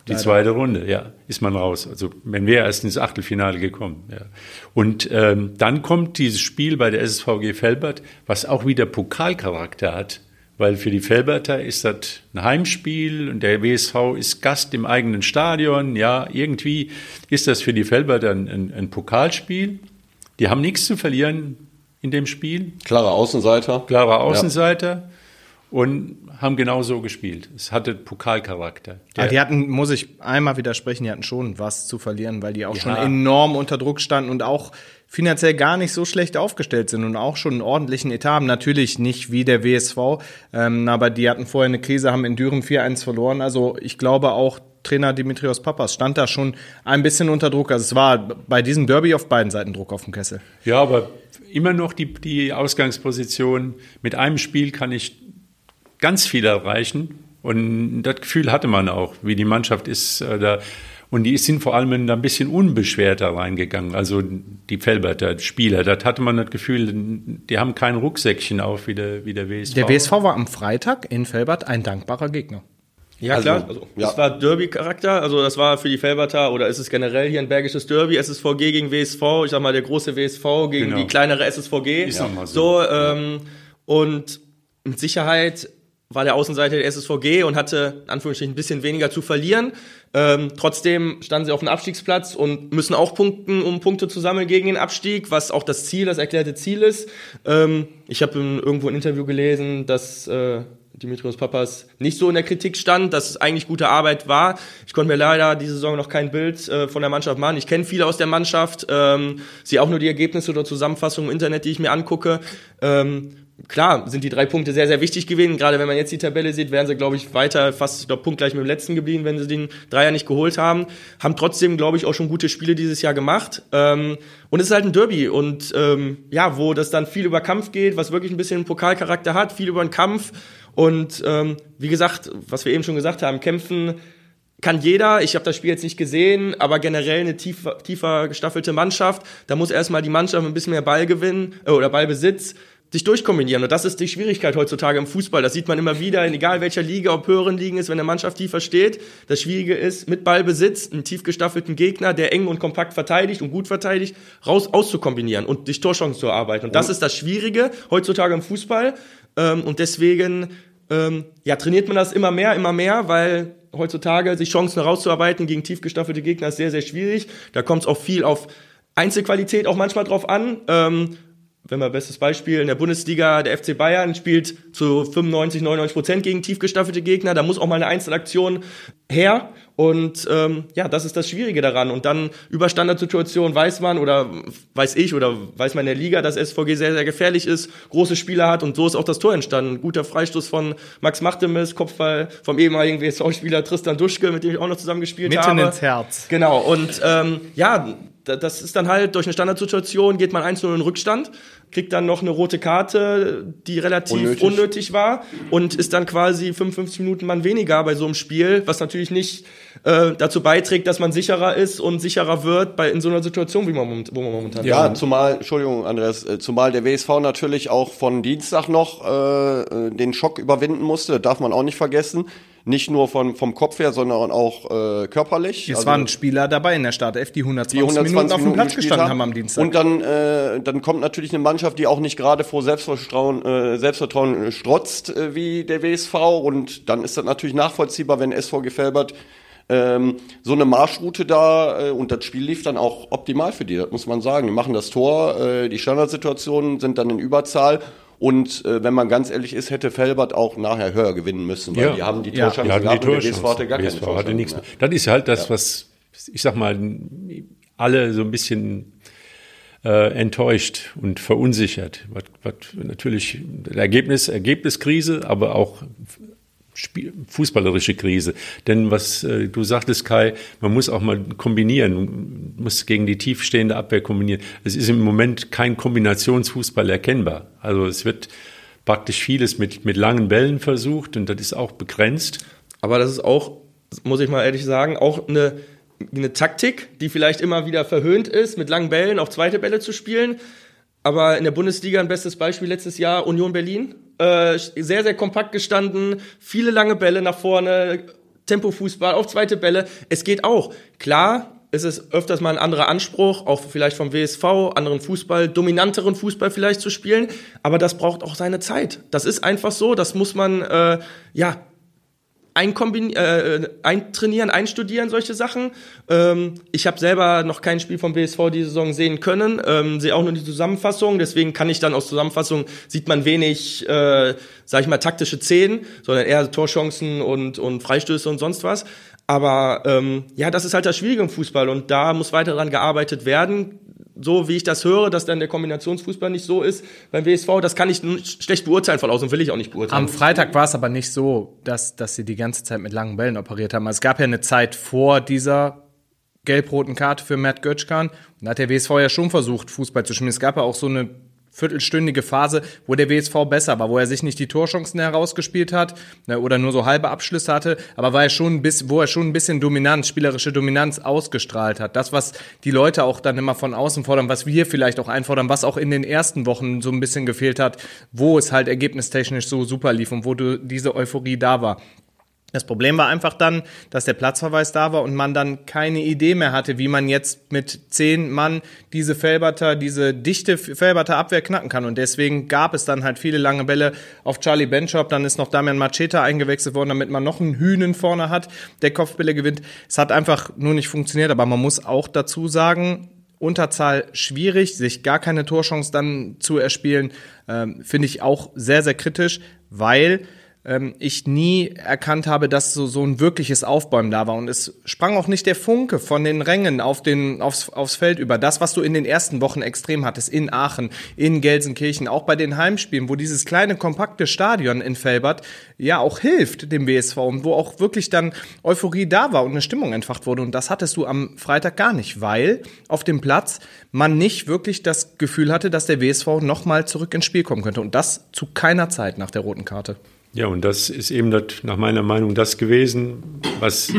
Die Leider. zweite Runde, ja, ist man raus. Also wenn wir erst ins Achtelfinale gekommen. Ja. Und ähm, dann kommt dieses Spiel bei der SSVG Felbert, was auch wieder Pokalcharakter hat. Weil für die Felberter ist das ein Heimspiel und der WSV ist Gast im eigenen Stadion. Ja, irgendwie ist das für die Felberter ein, ein, ein Pokalspiel. Die haben nichts zu verlieren in dem Spiel. Klarer Außenseiter. Klarer Außenseiter. Ja und haben genau so gespielt. Es hatte Pokalcharakter. Ja, die hatten, muss ich einmal widersprechen, die hatten schon was zu verlieren, weil die auch ja. schon enorm unter Druck standen und auch finanziell gar nicht so schlecht aufgestellt sind und auch schon einen ordentlichen Etat haben. Natürlich nicht wie der WSV, ähm, aber die hatten vorher eine Krise, haben in Düren 4-1 verloren. Also ich glaube auch, Trainer Dimitrios Papas stand da schon ein bisschen unter Druck. Also es war bei diesem Derby auf beiden Seiten Druck auf dem Kessel. Ja, aber immer noch die, die Ausgangsposition. Mit einem Spiel kann ich ganz viel erreichen. Und das Gefühl hatte man auch, wie die Mannschaft ist äh, da. Und die sind vor allem da ein bisschen unbeschwerter reingegangen. Also die Felberter Spieler, das hatte man das Gefühl, die haben kein Rucksäckchen auf wie der, wie der WSV. Der WSV war am Freitag in Felbert ein dankbarer Gegner. Ja, also, klar. Also, ja. Das war Derby-Charakter. Also, das war für die Felberter oder ist es generell hier ein bergisches Derby? SSVG gegen WSV. Ich sag mal, der große WSV gegen genau. die kleinere SSVG. Ist ja. so. so ähm, und mit Sicherheit war der Außenseiter der SSVG und hatte in Anführungsstrichen ein bisschen weniger zu verlieren. Ähm, trotzdem standen sie auf dem Abstiegsplatz und müssen auch punkten, um Punkte zu sammeln gegen den Abstieg, was auch das Ziel, das erklärte Ziel ist. Ähm, ich habe irgendwo ein Interview gelesen, dass äh, Dimitrios Papas nicht so in der Kritik stand, dass es eigentlich gute Arbeit war. Ich konnte mir leider diese Saison noch kein Bild äh, von der Mannschaft machen. Ich kenne viele aus der Mannschaft, ähm, sehe auch nur die Ergebnisse oder Zusammenfassungen im Internet, die ich mir angucke. Ähm, klar sind die drei Punkte sehr, sehr wichtig gewesen. Gerade wenn man jetzt die Tabelle sieht, wären sie, glaube ich, weiter fast glaub, punktgleich mit dem letzten geblieben, wenn sie den Dreier nicht geholt haben. Haben trotzdem, glaube ich, auch schon gute Spiele dieses Jahr gemacht. Ähm, und es ist halt ein Derby und ähm, ja, wo das dann viel über Kampf geht, was wirklich ein bisschen einen Pokalcharakter hat, viel über den Kampf. Und ähm, wie gesagt, was wir eben schon gesagt haben, kämpfen kann jeder. Ich habe das Spiel jetzt nicht gesehen, aber generell eine tiefer, tiefer gestaffelte Mannschaft. Da muss erstmal die Mannschaft ein bisschen mehr Ball gewinnen äh, oder Ballbesitz sich durchkombinieren. Und das ist die Schwierigkeit heutzutage im Fußball. Das sieht man immer wieder, in egal welcher Liga, ob höheren Ligen ist, wenn eine Mannschaft tiefer steht. Das Schwierige ist, mit Ballbesitz einen tief gestaffelten Gegner, der eng und kompakt verteidigt und gut verteidigt, raus auszukombinieren und sich Torchancen zu erarbeiten. Und das ist das Schwierige heutzutage im Fußball. Ähm, und deswegen ähm, ja, trainiert man das immer mehr, immer mehr, weil heutzutage sich Chancen herauszuarbeiten gegen tief gestaffelte Gegner ist sehr, sehr schwierig. Da kommt es auch viel auf Einzelqualität auch manchmal drauf an. Ähm, wenn man bestes Beispiel in der Bundesliga, der FC Bayern spielt zu 95, 99 Prozent gegen tief gestaffelte Gegner. Da muss auch mal eine Einzelaktion her. Und ähm, ja, das ist das Schwierige daran. Und dann über Standardsituationen weiß man oder weiß ich oder weiß man in der Liga, dass SVG sehr, sehr gefährlich ist, große Spieler hat und so ist auch das Tor entstanden. Guter Freistoß von Max Machtemis, Kopfball vom ehemaligen WSV-Spieler Tristan Duschke, mit dem ich auch noch zusammen gespielt Mitten habe. Mitten ins Herz. Genau. Und ähm, ja, das ist dann halt durch eine Standardsituation geht man 1-0 in Rückstand, kriegt dann noch eine rote Karte, die relativ unnötig. unnötig. war und ist dann quasi 55 Minuten man weniger bei so einem Spiel, was natürlich nicht äh, dazu beiträgt, dass man sicherer ist und sicherer wird bei in so einer Situation, wie man, wo man momentan Ja, ist. zumal, Entschuldigung, Andreas, äh, zumal der WSV natürlich auch von Dienstag noch äh, äh, den Schock überwinden musste, darf man auch nicht vergessen. Nicht nur von, vom Kopf her, sondern auch äh, körperlich. Es also, waren Spieler dabei in der Startelf, die 120, die 120 Minuten auf dem Platz gestanden haben. haben am Dienstag. Und dann, äh, dann kommt natürlich eine Mannschaft, die auch nicht gerade vor Selbstvertrauen, äh, Selbstvertrauen strotzt, äh, wie der WSV. Und dann ist das natürlich nachvollziehbar, wenn SVG Felbert ähm, so eine Marschroute da äh, und das Spiel lief dann auch optimal für die, das muss man sagen. Die machen das Tor, äh, die Standardsituationen sind dann in Überzahl und äh, wenn man ganz ehrlich ist, hätte Felbert auch nachher höher gewinnen müssen, weil ja. die haben die Torchancen ja, gehabt die und der hatte gar keine hatte nichts mehr. Das ist halt das, ja. was, ich sag mal, alle so ein bisschen äh, enttäuscht und verunsichert. Was, was natürlich Ergebnis, Ergebniskrise, aber auch fußballerische Krise. Denn was äh, du sagtest, Kai, man muss auch mal kombinieren, muss gegen die tiefstehende Abwehr kombinieren. Es ist im Moment kein Kombinationsfußball erkennbar. Also es wird praktisch vieles mit, mit langen Bällen versucht und das ist auch begrenzt. Aber das ist auch, muss ich mal ehrlich sagen, auch eine, eine Taktik, die vielleicht immer wieder verhöhnt ist, mit langen Bällen auf zweite Bälle zu spielen. Aber in der Bundesliga ein bestes Beispiel letztes Jahr Union Berlin. Äh, sehr, sehr kompakt gestanden, viele lange Bälle nach vorne, Tempofußball auf zweite Bälle. Es geht auch. Klar, ist es öfters mal ein anderer Anspruch, auch vielleicht vom WSV, anderen Fußball, dominanteren Fußball vielleicht zu spielen. Aber das braucht auch seine Zeit. Das ist einfach so. Das muss man äh, ja einkombin äh, eintrainieren, einstudieren, solche Sachen. Ähm, ich habe selber noch kein Spiel vom BSV diese Saison sehen können, ähm, sehe auch nur die Zusammenfassung, deswegen kann ich dann aus Zusammenfassung, sieht man wenig, äh, sag ich mal, taktische Szenen, sondern eher Torchancen und, und Freistöße und sonst was. Aber ähm, ja, das ist halt das Schwierige im Fußball und da muss weiter dran gearbeitet werden so wie ich das höre, dass dann der Kombinationsfußball nicht so ist beim WSV, das kann ich schlecht beurteilen von außen, will ich auch nicht beurteilen. Am Freitag war es aber nicht so, dass, dass sie die ganze Zeit mit langen Bällen operiert haben. Es gab ja eine Zeit vor dieser gelb-roten Karte für Matt Götschkan. Da hat der WSV ja schon versucht, Fußball zu spielen. Es gab ja auch so eine viertelstündige Phase, wo der WSV besser war, wo er sich nicht die Torchancen herausgespielt hat ne, oder nur so halbe Abschlüsse hatte, aber war er schon bis, wo er schon ein bisschen Dominanz, spielerische Dominanz ausgestrahlt hat. Das, was die Leute auch dann immer von außen fordern, was wir vielleicht auch einfordern, was auch in den ersten Wochen so ein bisschen gefehlt hat, wo es halt ergebnistechnisch so super lief und wo du diese Euphorie da war. Das Problem war einfach dann, dass der Platzverweis da war und man dann keine Idee mehr hatte, wie man jetzt mit zehn Mann diese Felberter, diese dichte Felberter Abwehr knacken kann. Und deswegen gab es dann halt viele lange Bälle auf Charlie Benchop. Dann ist noch Damian Macheta eingewechselt worden, damit man noch einen Hühnen vorne hat, der Kopfbälle gewinnt. Es hat einfach nur nicht funktioniert. Aber man muss auch dazu sagen, Unterzahl schwierig, sich gar keine Torchance dann zu erspielen, äh, finde ich auch sehr, sehr kritisch, weil ähm, ich nie erkannt habe, dass so, so ein wirkliches Aufbäumen da war. Und es sprang auch nicht der Funke von den Rängen auf den, aufs, aufs Feld über. Das, was du in den ersten Wochen extrem hattest, in Aachen, in Gelsenkirchen, auch bei den Heimspielen, wo dieses kleine, kompakte Stadion in Felbert ja auch hilft dem WSV und wo auch wirklich dann Euphorie da war und eine Stimmung entfacht wurde. Und das hattest du am Freitag gar nicht, weil auf dem Platz man nicht wirklich das Gefühl hatte, dass der WSV nochmal zurück ins Spiel kommen könnte. Und das zu keiner Zeit nach der roten Karte. Ja, und das ist eben das, nach meiner Meinung das gewesen, was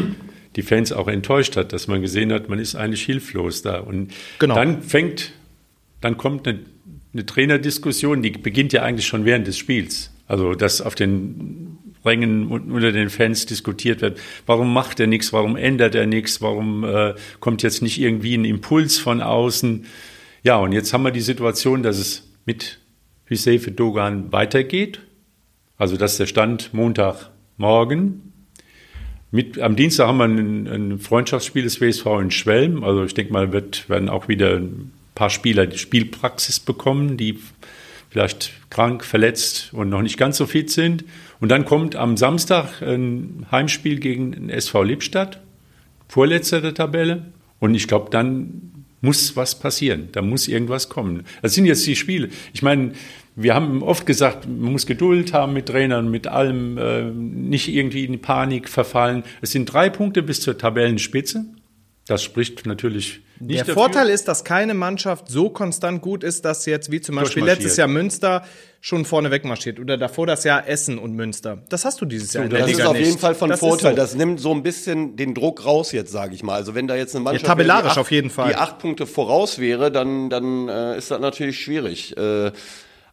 die Fans auch enttäuscht hat, dass man gesehen hat, man ist eigentlich hilflos da. Und genau. dann fängt, dann kommt eine, eine Trainerdiskussion, die beginnt ja eigentlich schon während des Spiels. Also, dass auf den Rängen unter den Fans diskutiert wird. Warum macht er nichts? Warum ändert er nichts? Warum äh, kommt jetzt nicht irgendwie ein Impuls von außen? Ja, und jetzt haben wir die Situation, dass es mit Hüseyin Dogan weitergeht. Also das ist der Stand Montagmorgen. Mit, am Dienstag haben wir ein, ein Freundschaftsspiel des WSV in Schwelm. Also ich denke mal, wird, werden auch wieder ein paar Spieler die Spielpraxis bekommen, die vielleicht krank, verletzt und noch nicht ganz so fit sind. Und dann kommt am Samstag ein Heimspiel gegen den SV Lippstadt, vorletzter der Tabelle. Und ich glaube, dann muss was passieren. Da muss irgendwas kommen. Das sind jetzt die Spiele. Ich meine, wir haben oft gesagt, man muss Geduld haben mit Trainern, mit allem, äh, nicht irgendwie in Panik verfallen. Es sind drei Punkte bis zur Tabellenspitze. Das spricht natürlich nicht Der dafür. Vorteil ist, dass keine Mannschaft so konstant gut ist, dass jetzt wie zum Beispiel letztes Jahr Münster schon vorne wegmarschiert oder davor das Jahr Essen und Münster. Das hast du dieses Jahr so, in der Das Liga ist auf jeden Fall von das Vorteil. So. Das nimmt so ein bisschen den Druck raus jetzt, sage ich mal. Also wenn da jetzt eine Mannschaft ja, tabellarisch acht, auf jeden Fall die acht Punkte voraus wäre, dann dann äh, ist das natürlich schwierig. Äh,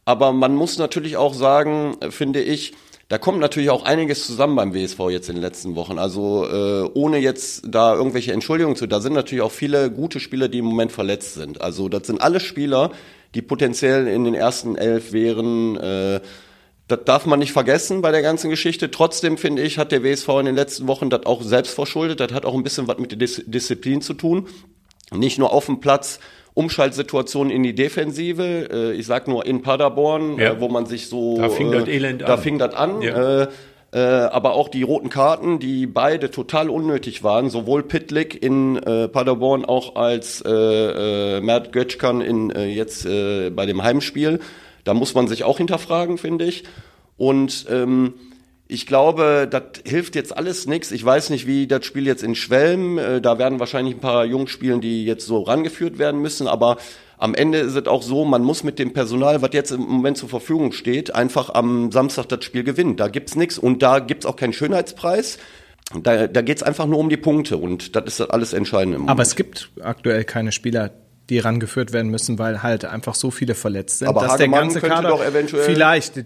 aber man muss natürlich auch sagen, finde ich, da kommt natürlich auch einiges zusammen beim WSV jetzt in den letzten Wochen. Also äh, ohne jetzt da irgendwelche Entschuldigungen zu, da sind natürlich auch viele gute Spieler, die im Moment verletzt sind. Also das sind alle Spieler, die potenziell in den ersten elf wären. Äh, das darf man nicht vergessen bei der ganzen Geschichte. Trotzdem finde ich, hat der WSV in den letzten Wochen das auch selbst verschuldet. Das hat auch ein bisschen was mit der Dis Disziplin zu tun. Nicht nur auf dem Platz Umschaltsituation in die Defensive. Äh, ich sag nur in Paderborn, ja. äh, wo man sich so. Da fing äh, das Elend an. Da fing das an. Ja. Äh, äh, aber auch die roten Karten, die beide total unnötig waren, sowohl Pitlick in äh, Paderborn auch als äh, äh, Mert Götschkan in äh, jetzt äh, bei dem Heimspiel. Da muss man sich auch hinterfragen, finde ich. Und ähm, ich glaube, das hilft jetzt alles nichts. Ich weiß nicht, wie das Spiel jetzt in Schwelm, äh, da werden wahrscheinlich ein paar Jungs spielen, die jetzt so rangeführt werden müssen, aber am Ende ist es auch so, man muss mit dem Personal, was jetzt im Moment zur Verfügung steht, einfach am Samstag das Spiel gewinnen. Da gibt's nichts und da gibt's auch keinen Schönheitspreis. Da, da geht's einfach nur um die Punkte und das ist das alles Entscheidende. Aber es gibt aktuell keine Spieler, die rangeführt werden müssen, weil halt einfach so viele verletzt sind. Aber dass Hagemann der ganze Kader doch eventuell vielleicht der,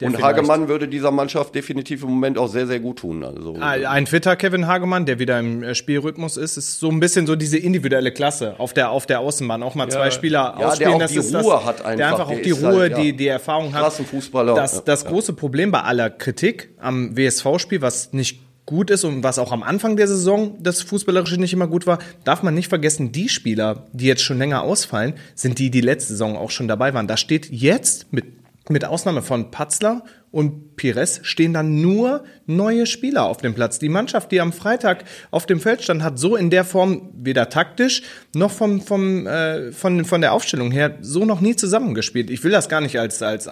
der und vielleicht. Hagemann würde dieser Mannschaft definitiv im Moment auch sehr sehr gut tun. Also ein fitter Kevin Hagemann, der wieder im äh, Spielrhythmus ist, ist so ein bisschen so diese individuelle Klasse auf der auf der Außenbahn auch mal ja. zwei Spieler ja, ausspielen, der auch die Ruhe das, hat einfach, der einfach auch die Ruhe, halt, ja. die die Erfahrung hat. Fußballer. Das das große Problem bei aller Kritik am WSV-Spiel, was nicht gut ist und was auch am Anfang der Saison das Fußballerische nicht immer gut war, darf man nicht vergessen, die Spieler, die jetzt schon länger ausfallen, sind die, die letzte Saison auch schon dabei waren. Da steht jetzt mit mit Ausnahme von Patzler und Pires stehen dann nur neue Spieler auf dem Platz. Die Mannschaft, die am Freitag auf dem Feld stand, hat so in der Form weder taktisch noch vom, vom, äh, von, von der Aufstellung her so noch nie zusammengespielt. Ich will das gar nicht als, als,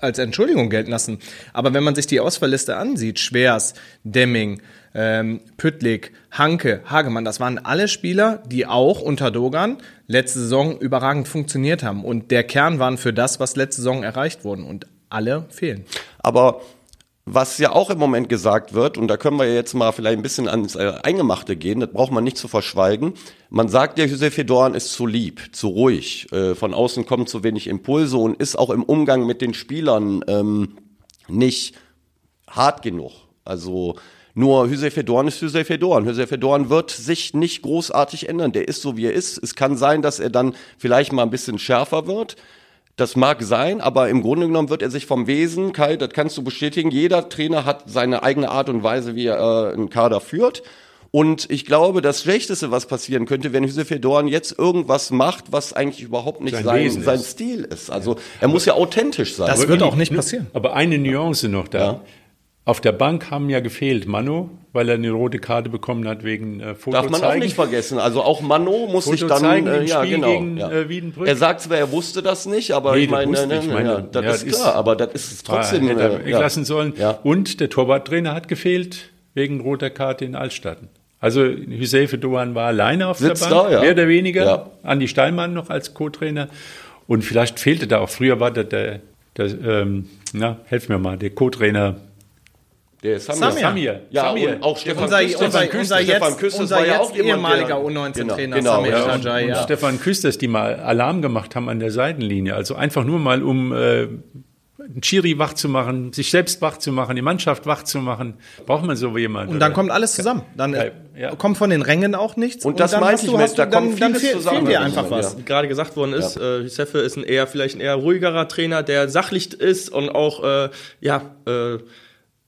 als Entschuldigung gelten lassen. Aber wenn man sich die Ausfallliste ansieht, Schwers, Demming, ähm, Püttlik, Hanke, Hagemann, das waren alle Spieler, die auch unter Dogan letzte Saison überragend funktioniert haben. Und der Kern waren für das, was letzte Saison erreicht wurden. Und alle fehlen. Aber was ja auch im Moment gesagt wird, und da können wir jetzt mal vielleicht ein bisschen ans äh, Eingemachte gehen, das braucht man nicht zu verschweigen. Man sagt, der Josef Fedorn ist zu lieb, zu ruhig, äh, von außen kommen zu wenig Impulse und ist auch im Umgang mit den Spielern ähm, nicht hart genug. Also nur Hüseyin Dorn ist Hüseyin Dorn. Hüseyin Dorn wird sich nicht großartig ändern. Der ist so, wie er ist. Es kann sein, dass er dann vielleicht mal ein bisschen schärfer wird. Das mag sein, aber im Grunde genommen wird er sich vom Wesen, Kai, das kannst du bestätigen, jeder Trainer hat seine eigene Art und Weise, wie er äh, einen Kader führt. Und ich glaube, das Schlechteste, was passieren könnte, wenn Josef Dorn jetzt irgendwas macht, was eigentlich überhaupt nicht sein, sein, sein Stil ist. Also er muss ja authentisch sein. Das wird auch nicht passieren. Aber eine Nuance noch da. Ja Auf der Bank haben ja gefehlt Mano, weil er eine rote Karte bekommen hat wegen äh, Foto Darf man zeigen. auch nicht vergessen. Also auch Mano muss Foto sich dann zeigen äh, im ja Spiel genau. gegen, ja. äh, Wiedenbrück. Er sagt zwar, er wusste das nicht, aber Nee, ich meine, wusste ne, ich. Ne, meine, ja, das ja, ist klar, ist- aber das ist trotzdem hätte er äh, weglassen sollen. Und der Torwarttrainer hat gefehlt wegen roter Karte in Altstatten. Also Hüsefe Doan war alleine auf Sitzt der Bank, da, ja. mehr oder weniger. Ja. Andi Steinmann noch als Co-Trainer. Und vielleicht fehlte da auch, früher war der, der, der ähm, na, helf mir mal, der Co-Trainer Der ist Samir. Samir. Ja, Samir. und auch Stefan Unser, Küster. unser, Küster. unser Stefan jetzt, Küster unser war ja jetzt auch ehemaliger der- U19-Trainer Genau, Samir genau, ja. Sajai, und ja. Stefan Küsters, die mal Alarm gemacht haben an der Seitenlinie. Also einfach nur mal, um äh, einen Chiri wach zu machen, sich selbst wach zu machen, die Mannschaft wach zu machen. Braucht man so jemanden. Und dann oder? kommt alles zusammen. Dann äh, Ja. kommt von den Rängen auch nichts. Und das dann meinte ich du, mit, da dann, kommt dann vieles fehl, zusammen fehlt dir in einfach was. Moment, gerade gesagt worden ist, äh, Hüsefe ist ein eher vielleicht ein eher ruhigerer Trainer, der sachlich ist und auch äh, ja äh,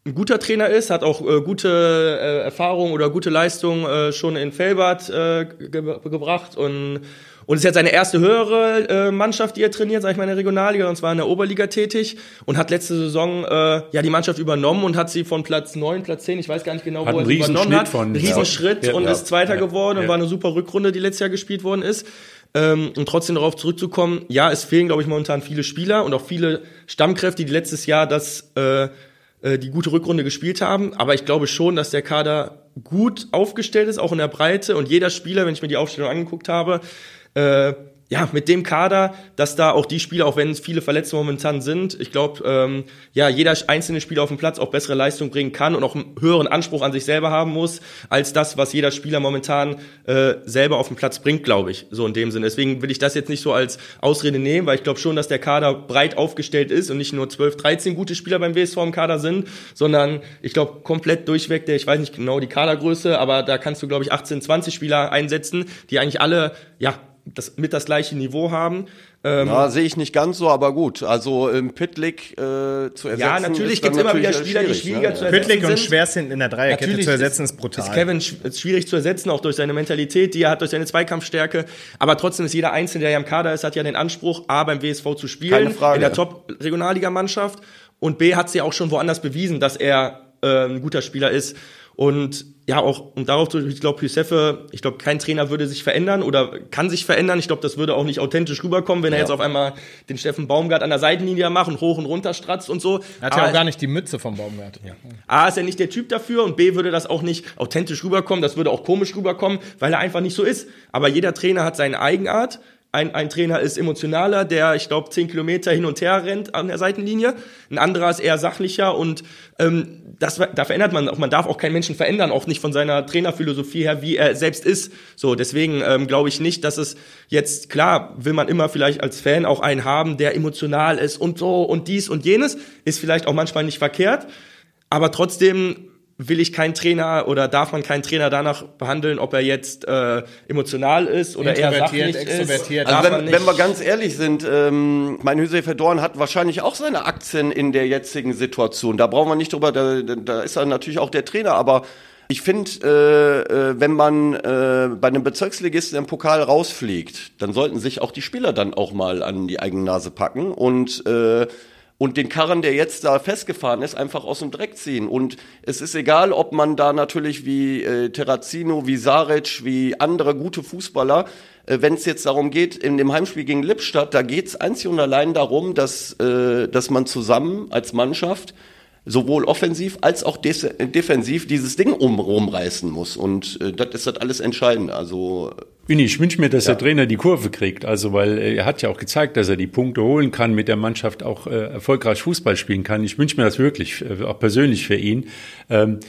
ein guter Trainer ist, hat auch äh, gute äh, Erfahrung oder gute Leistung äh, schon in Felbert äh, ge gebracht und und ist jetzt seine erste höhere äh, Mannschaft, die er trainiert, sag ich mal, in der Regionalliga, und zwar in der Oberliga tätig und hat letzte Saison äh, ja die Mannschaft übernommen und hat sie von Platz 9, Platz 10, ich weiß gar nicht genau, Hat wo er sie übernommen hat. von- Einen Riesenschritt Ja. und Ja. ist Zweiter Ja. geworden und war eine super Rückrunde, die letztes Jahr gespielt worden ist. Ähm, und trotzdem darauf zurückzukommen, ja, es fehlen, glaube ich, momentan viele Spieler und auch viele Stammkräfte, die letztes Jahr das, äh, äh, die gute Rückrunde gespielt haben. Aber ich glaube schon, dass der Kader gut aufgestellt ist, auch in der Breite. Und jeder Spieler, wenn ich mir die Aufstellung angeguckt habe, äh, ja, mit dem Kader, dass da auch die Spieler, auch wenn es viele Verletzte momentan sind, ich glaube, ähm, ja, jeder einzelne Spieler auf dem Platz auch bessere Leistung bringen kann und auch einen höheren Anspruch an sich selber haben muss, als das, was jeder Spieler momentan äh, selber auf dem Platz bringt, glaube ich, so in dem Sinne. Deswegen will ich das jetzt nicht so als Ausrede nehmen, weil ich glaube schon, dass der Kader breit aufgestellt ist und nicht nur 12, 13 gute Spieler beim WSV im Kader sind, sondern ich glaube komplett durchweg, der, ich weiß nicht genau die Kadergröße, aber da kannst du, glaube ich, 18, 20 Spieler einsetzen, die eigentlich alle, ja, das, mit das gleiche Niveau haben. Ähm, Ja, sehe ich nicht ganz so, aber gut. Also im Pitlick äh, zu ersetzen. Ja, natürlich ist dann gibt's immer wieder natürlich Spieler, die schwierig, schwieriger ne? zu ersetzen und sind. schwerst hinten in der Dreierkette Natürlich zu ersetzen, ist, brutal. Ist Kevin ist schwierig zu ersetzen, auch durch seine Mentalität, die er hat, durch seine Zweikampfstärke. Aber trotzdem ist jeder Einzelne, der ja im Kader ist, hat ja den Anspruch, A, beim WSV zu spielen, Keine Frage. in der Top-Regionalliga-Mannschaft. Und B, hat sie ja auch schon woanders bewiesen, dass er äh, ein guter Spieler ist. Und ja, auch, um darauf zu, ich glaube, Hüsefe, ich glaube, kein Trainer würde sich verändern oder kann sich verändern. Ich glaube, das würde auch nicht authentisch rüberkommen, wenn er Ja. jetzt auf einmal den Steffen Baumgart an der Seitenlinie macht und hoch und runter stratzt und so. er hat ja auch gar nicht die Mütze vom Baumgart. A ist er nicht der Typ dafür und B würde das auch nicht authentisch rüberkommen, das würde auch komisch rüberkommen, weil er einfach nicht so ist. Aber jeder Trainer hat seine Eigenart. Ein, ein Trainer ist emotionaler, der, ich glaube, zehn Kilometer hin und her rennt an der Seitenlinie. Ein anderer ist eher sachlicher und ähm, das, da verändert man auch. Man darf auch keinen Menschen verändern, auch nicht von seiner Trainerphilosophie her, wie er selbst ist. So, deswegen ähm, glaube ich nicht, dass es jetzt, klar, will man immer vielleicht als Fan auch einen haben, der emotional ist und so und dies und jenes. Ist vielleicht auch manchmal nicht verkehrt. Aber trotzdem will ich keinen Trainer oder darf man keinen Trainer danach behandeln, ob er jetzt äh, emotional ist oder eher sachlich extrovertiert. ist. Also wenn, wenn wir ganz ehrlich sind, ähm, mein Hüseyin Dorn hat wahrscheinlich auch seine Aktien in der jetzigen Situation. Da brauchen wir nicht drüber, da, da ist er natürlich auch der Trainer, aber ich finde, äh, äh, wenn man äh, bei einem Bezirksligisten im Pokal rausfliegt, dann sollten sich auch die Spieler dann auch mal an die eigene Nase packen und äh, und den Karren, der jetzt da festgefahren ist, einfach aus dem Dreck ziehen. Und es ist egal, ob man da natürlich wie äh, Terrazino, wie Saric, wie andere gute Fußballer, äh, wenn es jetzt darum geht, in dem Heimspiel gegen Lippstadt, da geht es einzig und allein darum, dass, äh, dass man zusammen als Mannschaft sowohl offensiv als auch defensiv dieses Ding um, rumreißen muss. Und äh, das ist das alles entscheidend. Also Winnie, ich wünsche mir, dass der Trainer die Kurve kriegt. Also, weil äh, er hat ja auch gezeigt, dass er die Punkte holen kann, mit der Mannschaft auch äh, erfolgreich Fußball spielen kann. Ich wünsche mir das wirklich, äh, auch persönlich für ihn. Ähm,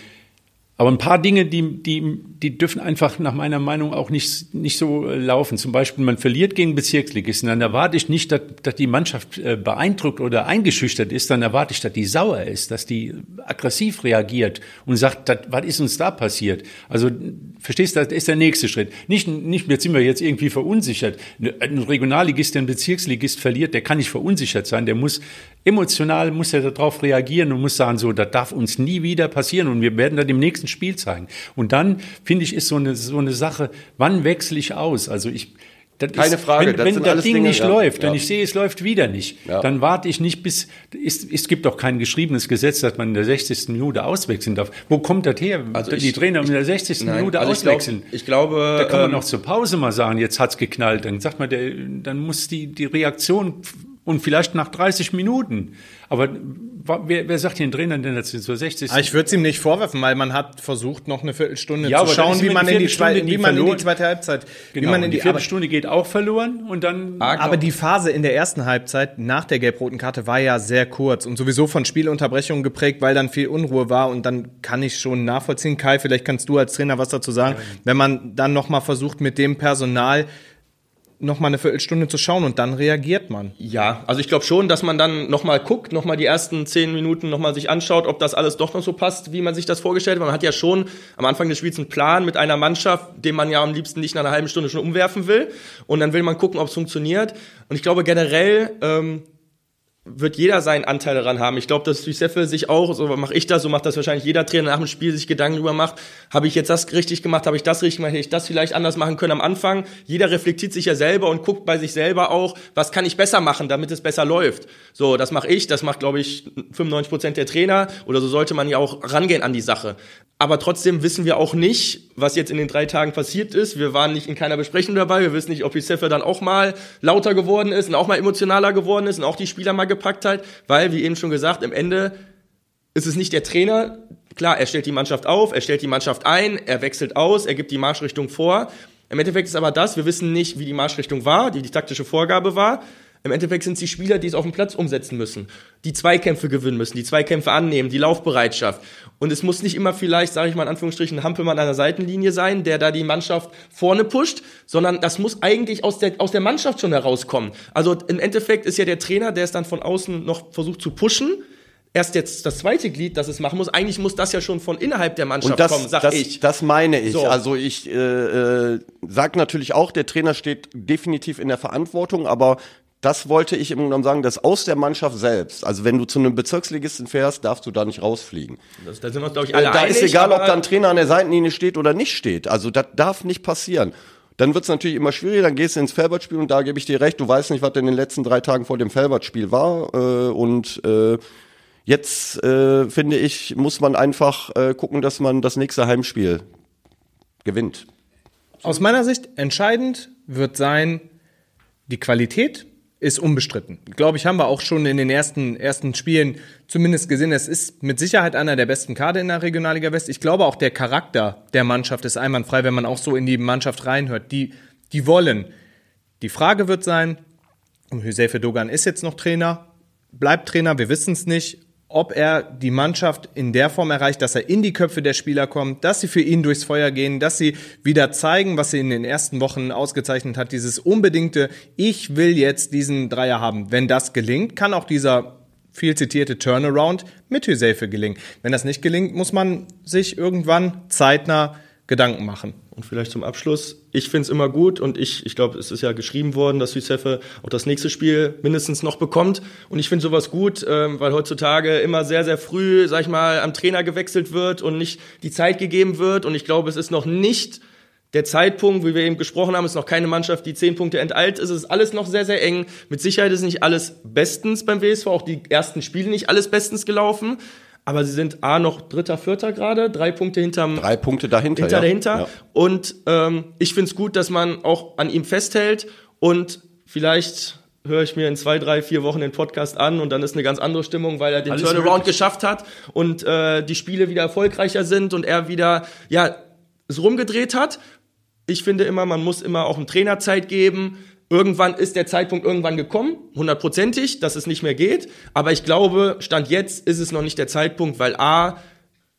aber ein paar Dinge, die, die, die dürfen einfach nach meiner Meinung auch nicht, nicht so äh, laufen. Zum Beispiel, man verliert gegen Bezirksligisten, dann erwarte ich nicht, dass, dass die Mannschaft äh, beeindruckt oder eingeschüchtert ist, dann erwarte ich, dass die sauer ist, dass die aggressiv reagiert und sagt, das, was ist uns da passiert? Also, verstehst du, das ist der nächste Schritt. Nicht, nicht, jetzt sind wir jetzt irgendwie verunsichert. Ein Regionalligist, der einen Bezirksligist verliert, der kann nicht verunsichert sein, der muss emotional, muss er darauf reagieren und muss sagen, so, das darf uns nie wieder passieren und wir werden das im nächsten Spiel zeigen. Und dann, finde ich, ist so eine, so eine Sache, wann wechsle ich aus? Also ich, Das Keine ist, Frage, Wenn, das wenn das Ding Dinge, nicht ja, läuft ja. und ich sehe, es läuft wieder nicht, Ja. dann warte ich nicht bis. Es, es gibt doch kein geschriebenes Gesetz, dass man in der 60. Minute auswechseln darf. Wo kommt das her? Also die ich- Trainer in der 60. Nein, Minute also ich glaub- auswechseln. ich glaube, da kann man ähm, noch zur Pause mal sagen, jetzt hat's geknallt. Dann sagt man, der, dann muss die, die Reaktion und vielleicht nach 30 Minuten. Aber wer, wer sagt den Trainern denn jetzt zur 60. Aber ich würde es ihm nicht vorwerfen, weil man hat versucht, noch eine Viertelstunde Ja, zu schauen, wie man, in die, zwei, wie man in die verloren- zweite Halbzeit, genau, wie man in die die, Viertelstunde geht auch verloren und dann aber die Phase in der ersten Halbzeit nach der gelb-roten Karte war ja sehr kurz und sowieso von Spielunterbrechungen geprägt, weil dann viel Unruhe war und dann kann ich schon nachvollziehen. Kai, vielleicht kannst du als Trainer was dazu sagen, wenn man dann noch mal versucht, mit dem Personal noch mal eine Viertelstunde zu schauen und dann reagiert man. Ja, also ich glaube schon, dass man dann nochmal guckt, nochmal die ersten zehn Minuten nochmal sich anschaut, ob das alles doch noch so passt, wie man sich das vorgestellt hat. Man hat ja schon am Anfang des Spiels einen Plan mit einer Mannschaft, den man ja am liebsten nicht nach einer halben Stunde schon umwerfen will. Und dann will man gucken, ob es funktioniert. Und ich glaube generell ähm, wird jeder seinen Anteil daran haben. Ich glaube, dass Giuseppe sich auch, so mache ich das, so macht das wahrscheinlich jeder Trainer nach dem Spiel, sich Gedanken drüber macht, habe ich jetzt das richtig gemacht, habe ich das richtig gemacht, hätte ich das vielleicht anders machen können am Anfang. Jeder reflektiert sich ja selber und guckt bei sich selber auch, was kann ich besser machen, damit es besser läuft. So, das mache ich, das macht, glaube ich, 95 Prozent der Trainer oder so sollte man ja auch rangehen an die Sache. Aber trotzdem wissen wir auch nicht, was jetzt in den drei Tagen passiert ist. Wir waren nicht in keiner Besprechung dabei. Wir wissen nicht, ob Giuseppe dann auch mal lauter geworden ist und auch mal emotionaler geworden ist und auch die Spieler mal gepackt hat. Weil, wie eben schon gesagt, im Ende ist es nicht der Trainer. Klar, er stellt die Mannschaft auf, er stellt die Mannschaft ein, er wechselt aus, er gibt die Marschrichtung vor. Im Endeffekt ist aber das, wir wissen nicht, wie die Marschrichtung war, die die taktische Vorgabe war. Im Endeffekt sind es die Spieler, die es auf dem Platz umsetzen müssen, die Zweikämpfe gewinnen müssen, die Zweikämpfe annehmen, die Laufbereitschaft. Und es muss nicht immer vielleicht, sage ich mal in Anführungsstrichen, Hampelmann an der Seitenlinie sein, der da die Mannschaft vorne pusht, sondern das muss eigentlich aus der, aus der Mannschaft schon herauskommen. Also im Endeffekt ist ja der Trainer, der es dann von außen noch versucht zu pushen, erst jetzt das zweite Glied, das es machen muss. Eigentlich muss das ja schon von innerhalb der Mannschaft das, kommen, sag das, ich. das meine ich. So. Also ich äh, äh, sage natürlich auch, der Trainer steht definitiv in der Verantwortung, aber das wollte ich im Grunde genommen sagen, dass aus der Mannschaft selbst, also wenn du zu einem Bezirksligisten fährst, darfst du da nicht rausfliegen. Das, da sind wir uns, glaube ich, Äh, alle da einig. ist egal, ob da ein Trainer an der Seitenlinie steht oder nicht steht. Also das darf nicht passieren. Dann wird es natürlich immer schwieriger, dann gehst du ins Felbert-Spiel und da gebe ich dir recht, du weißt nicht, was in den letzten drei Tagen vor dem Felbert-Spiel war. Äh, und äh, jetzt, äh, finde ich, muss man einfach äh, gucken, dass man das nächste Heimspiel gewinnt. Aus meiner Sicht entscheidend wird sein, die Qualität ist unbestritten. Glaube ich, haben wir auch schon in den ersten, ersten Spielen zumindest gesehen. Es ist mit Sicherheit einer der besten Kader in der Regionalliga West. Ich glaube auch der Charakter der Mannschaft ist einwandfrei, wenn man auch so in die Mannschaft reinhört. Die, die wollen. Die Frage wird sein, Hüsefe Dogan ist jetzt noch Trainer, bleibt Trainer, wir wissen es nicht, ob er die Mannschaft in der Form erreicht, dass er in die Köpfe der Spieler kommt, dass sie für ihn durchs Feuer gehen, dass sie wieder zeigen, was sie in den ersten Wochen ausgezeichnet hat, dieses unbedingte, ich will jetzt diesen Dreier haben. Wenn das gelingt, kann auch dieser viel zitierte Turnaround mit Hüsefe gelingen. Wenn das nicht gelingt, muss man sich irgendwann zeitnah Gedanken machen. Und vielleicht zum Abschluss, ich finde es immer gut und ich, ich glaube, es ist ja geschrieben worden, dass Yusefe auch das nächste Spiel mindestens noch bekommt. Und ich finde sowas gut, ähm, weil heutzutage immer sehr, sehr früh, sag ich mal, am Trainer gewechselt wird und nicht die Zeit gegeben wird. Und ich glaube, es ist noch nicht der Zeitpunkt, wie wir eben gesprochen haben, ist noch keine Mannschaft, die zehn Punkte enteilt ist. Es ist alles noch sehr, sehr eng. Mit Sicherheit ist nicht alles bestens beim WSV, auch die ersten Spiele nicht alles bestens gelaufen. Aber sie sind A noch Dritter, Vierter gerade, drei Punkte hinterm Drei Punkte dahinter. hinter ja. dahinter. Ja. Und ähm, ich finde es gut, dass man auch an ihm festhält und vielleicht höre ich mir in zwei, drei, vier Wochen den Podcast an und dann ist eine ganz andere Stimmung, weil er den Alles Turnaround möglich. geschafft hat und äh, die Spiele wieder erfolgreicher sind und er wieder ja es rumgedreht hat. Ich finde immer, man muss immer auch einem Trainer Zeit geben. Irgendwann ist der Zeitpunkt irgendwann gekommen, hundertprozentig, dass es nicht mehr geht. Aber ich glaube, Stand jetzt ist es noch nicht der Zeitpunkt, weil A,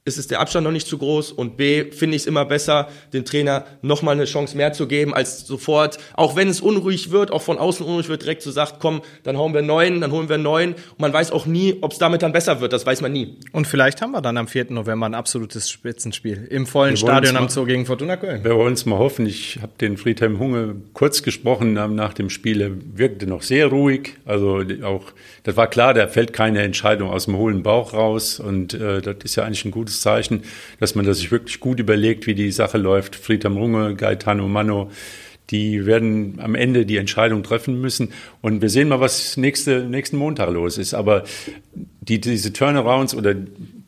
ist es der Abstand noch nicht zu groß und B, finde ich es immer besser, dem Trainer nochmal eine Chance mehr zu geben, als sofort, auch wenn es unruhig wird, auch von außen unruhig wird, direkt zu so sagt, komm, dann hauen wir neun, dann holen wir neun. Und man weiß auch nie, ob es damit dann besser wird, das weiß man nie. Und vielleicht haben wir dann am 4. November ein absolutes Spitzenspiel im vollen Wir Stadion am Zoo gegen Fortuna Köln. Wir wollen es mal hoffen. Ich habe den Friedhelm Hunge kurz gesprochen nach dem Spiel. Er wirkte noch sehr ruhig. Also auch, das war klar, da fällt keine Entscheidung aus dem hohlen Bauch raus. Und äh, das ist ja eigentlich ein gutes Zeichen, dass man das sich wirklich gut überlegt, wie die Sache läuft. Friedhelm Hunge, Gaetano Mano, die werden am Ende die Entscheidung treffen müssen. Und wir sehen mal, was nächste, nächsten Montag los ist. Aber die, diese Turnarounds oder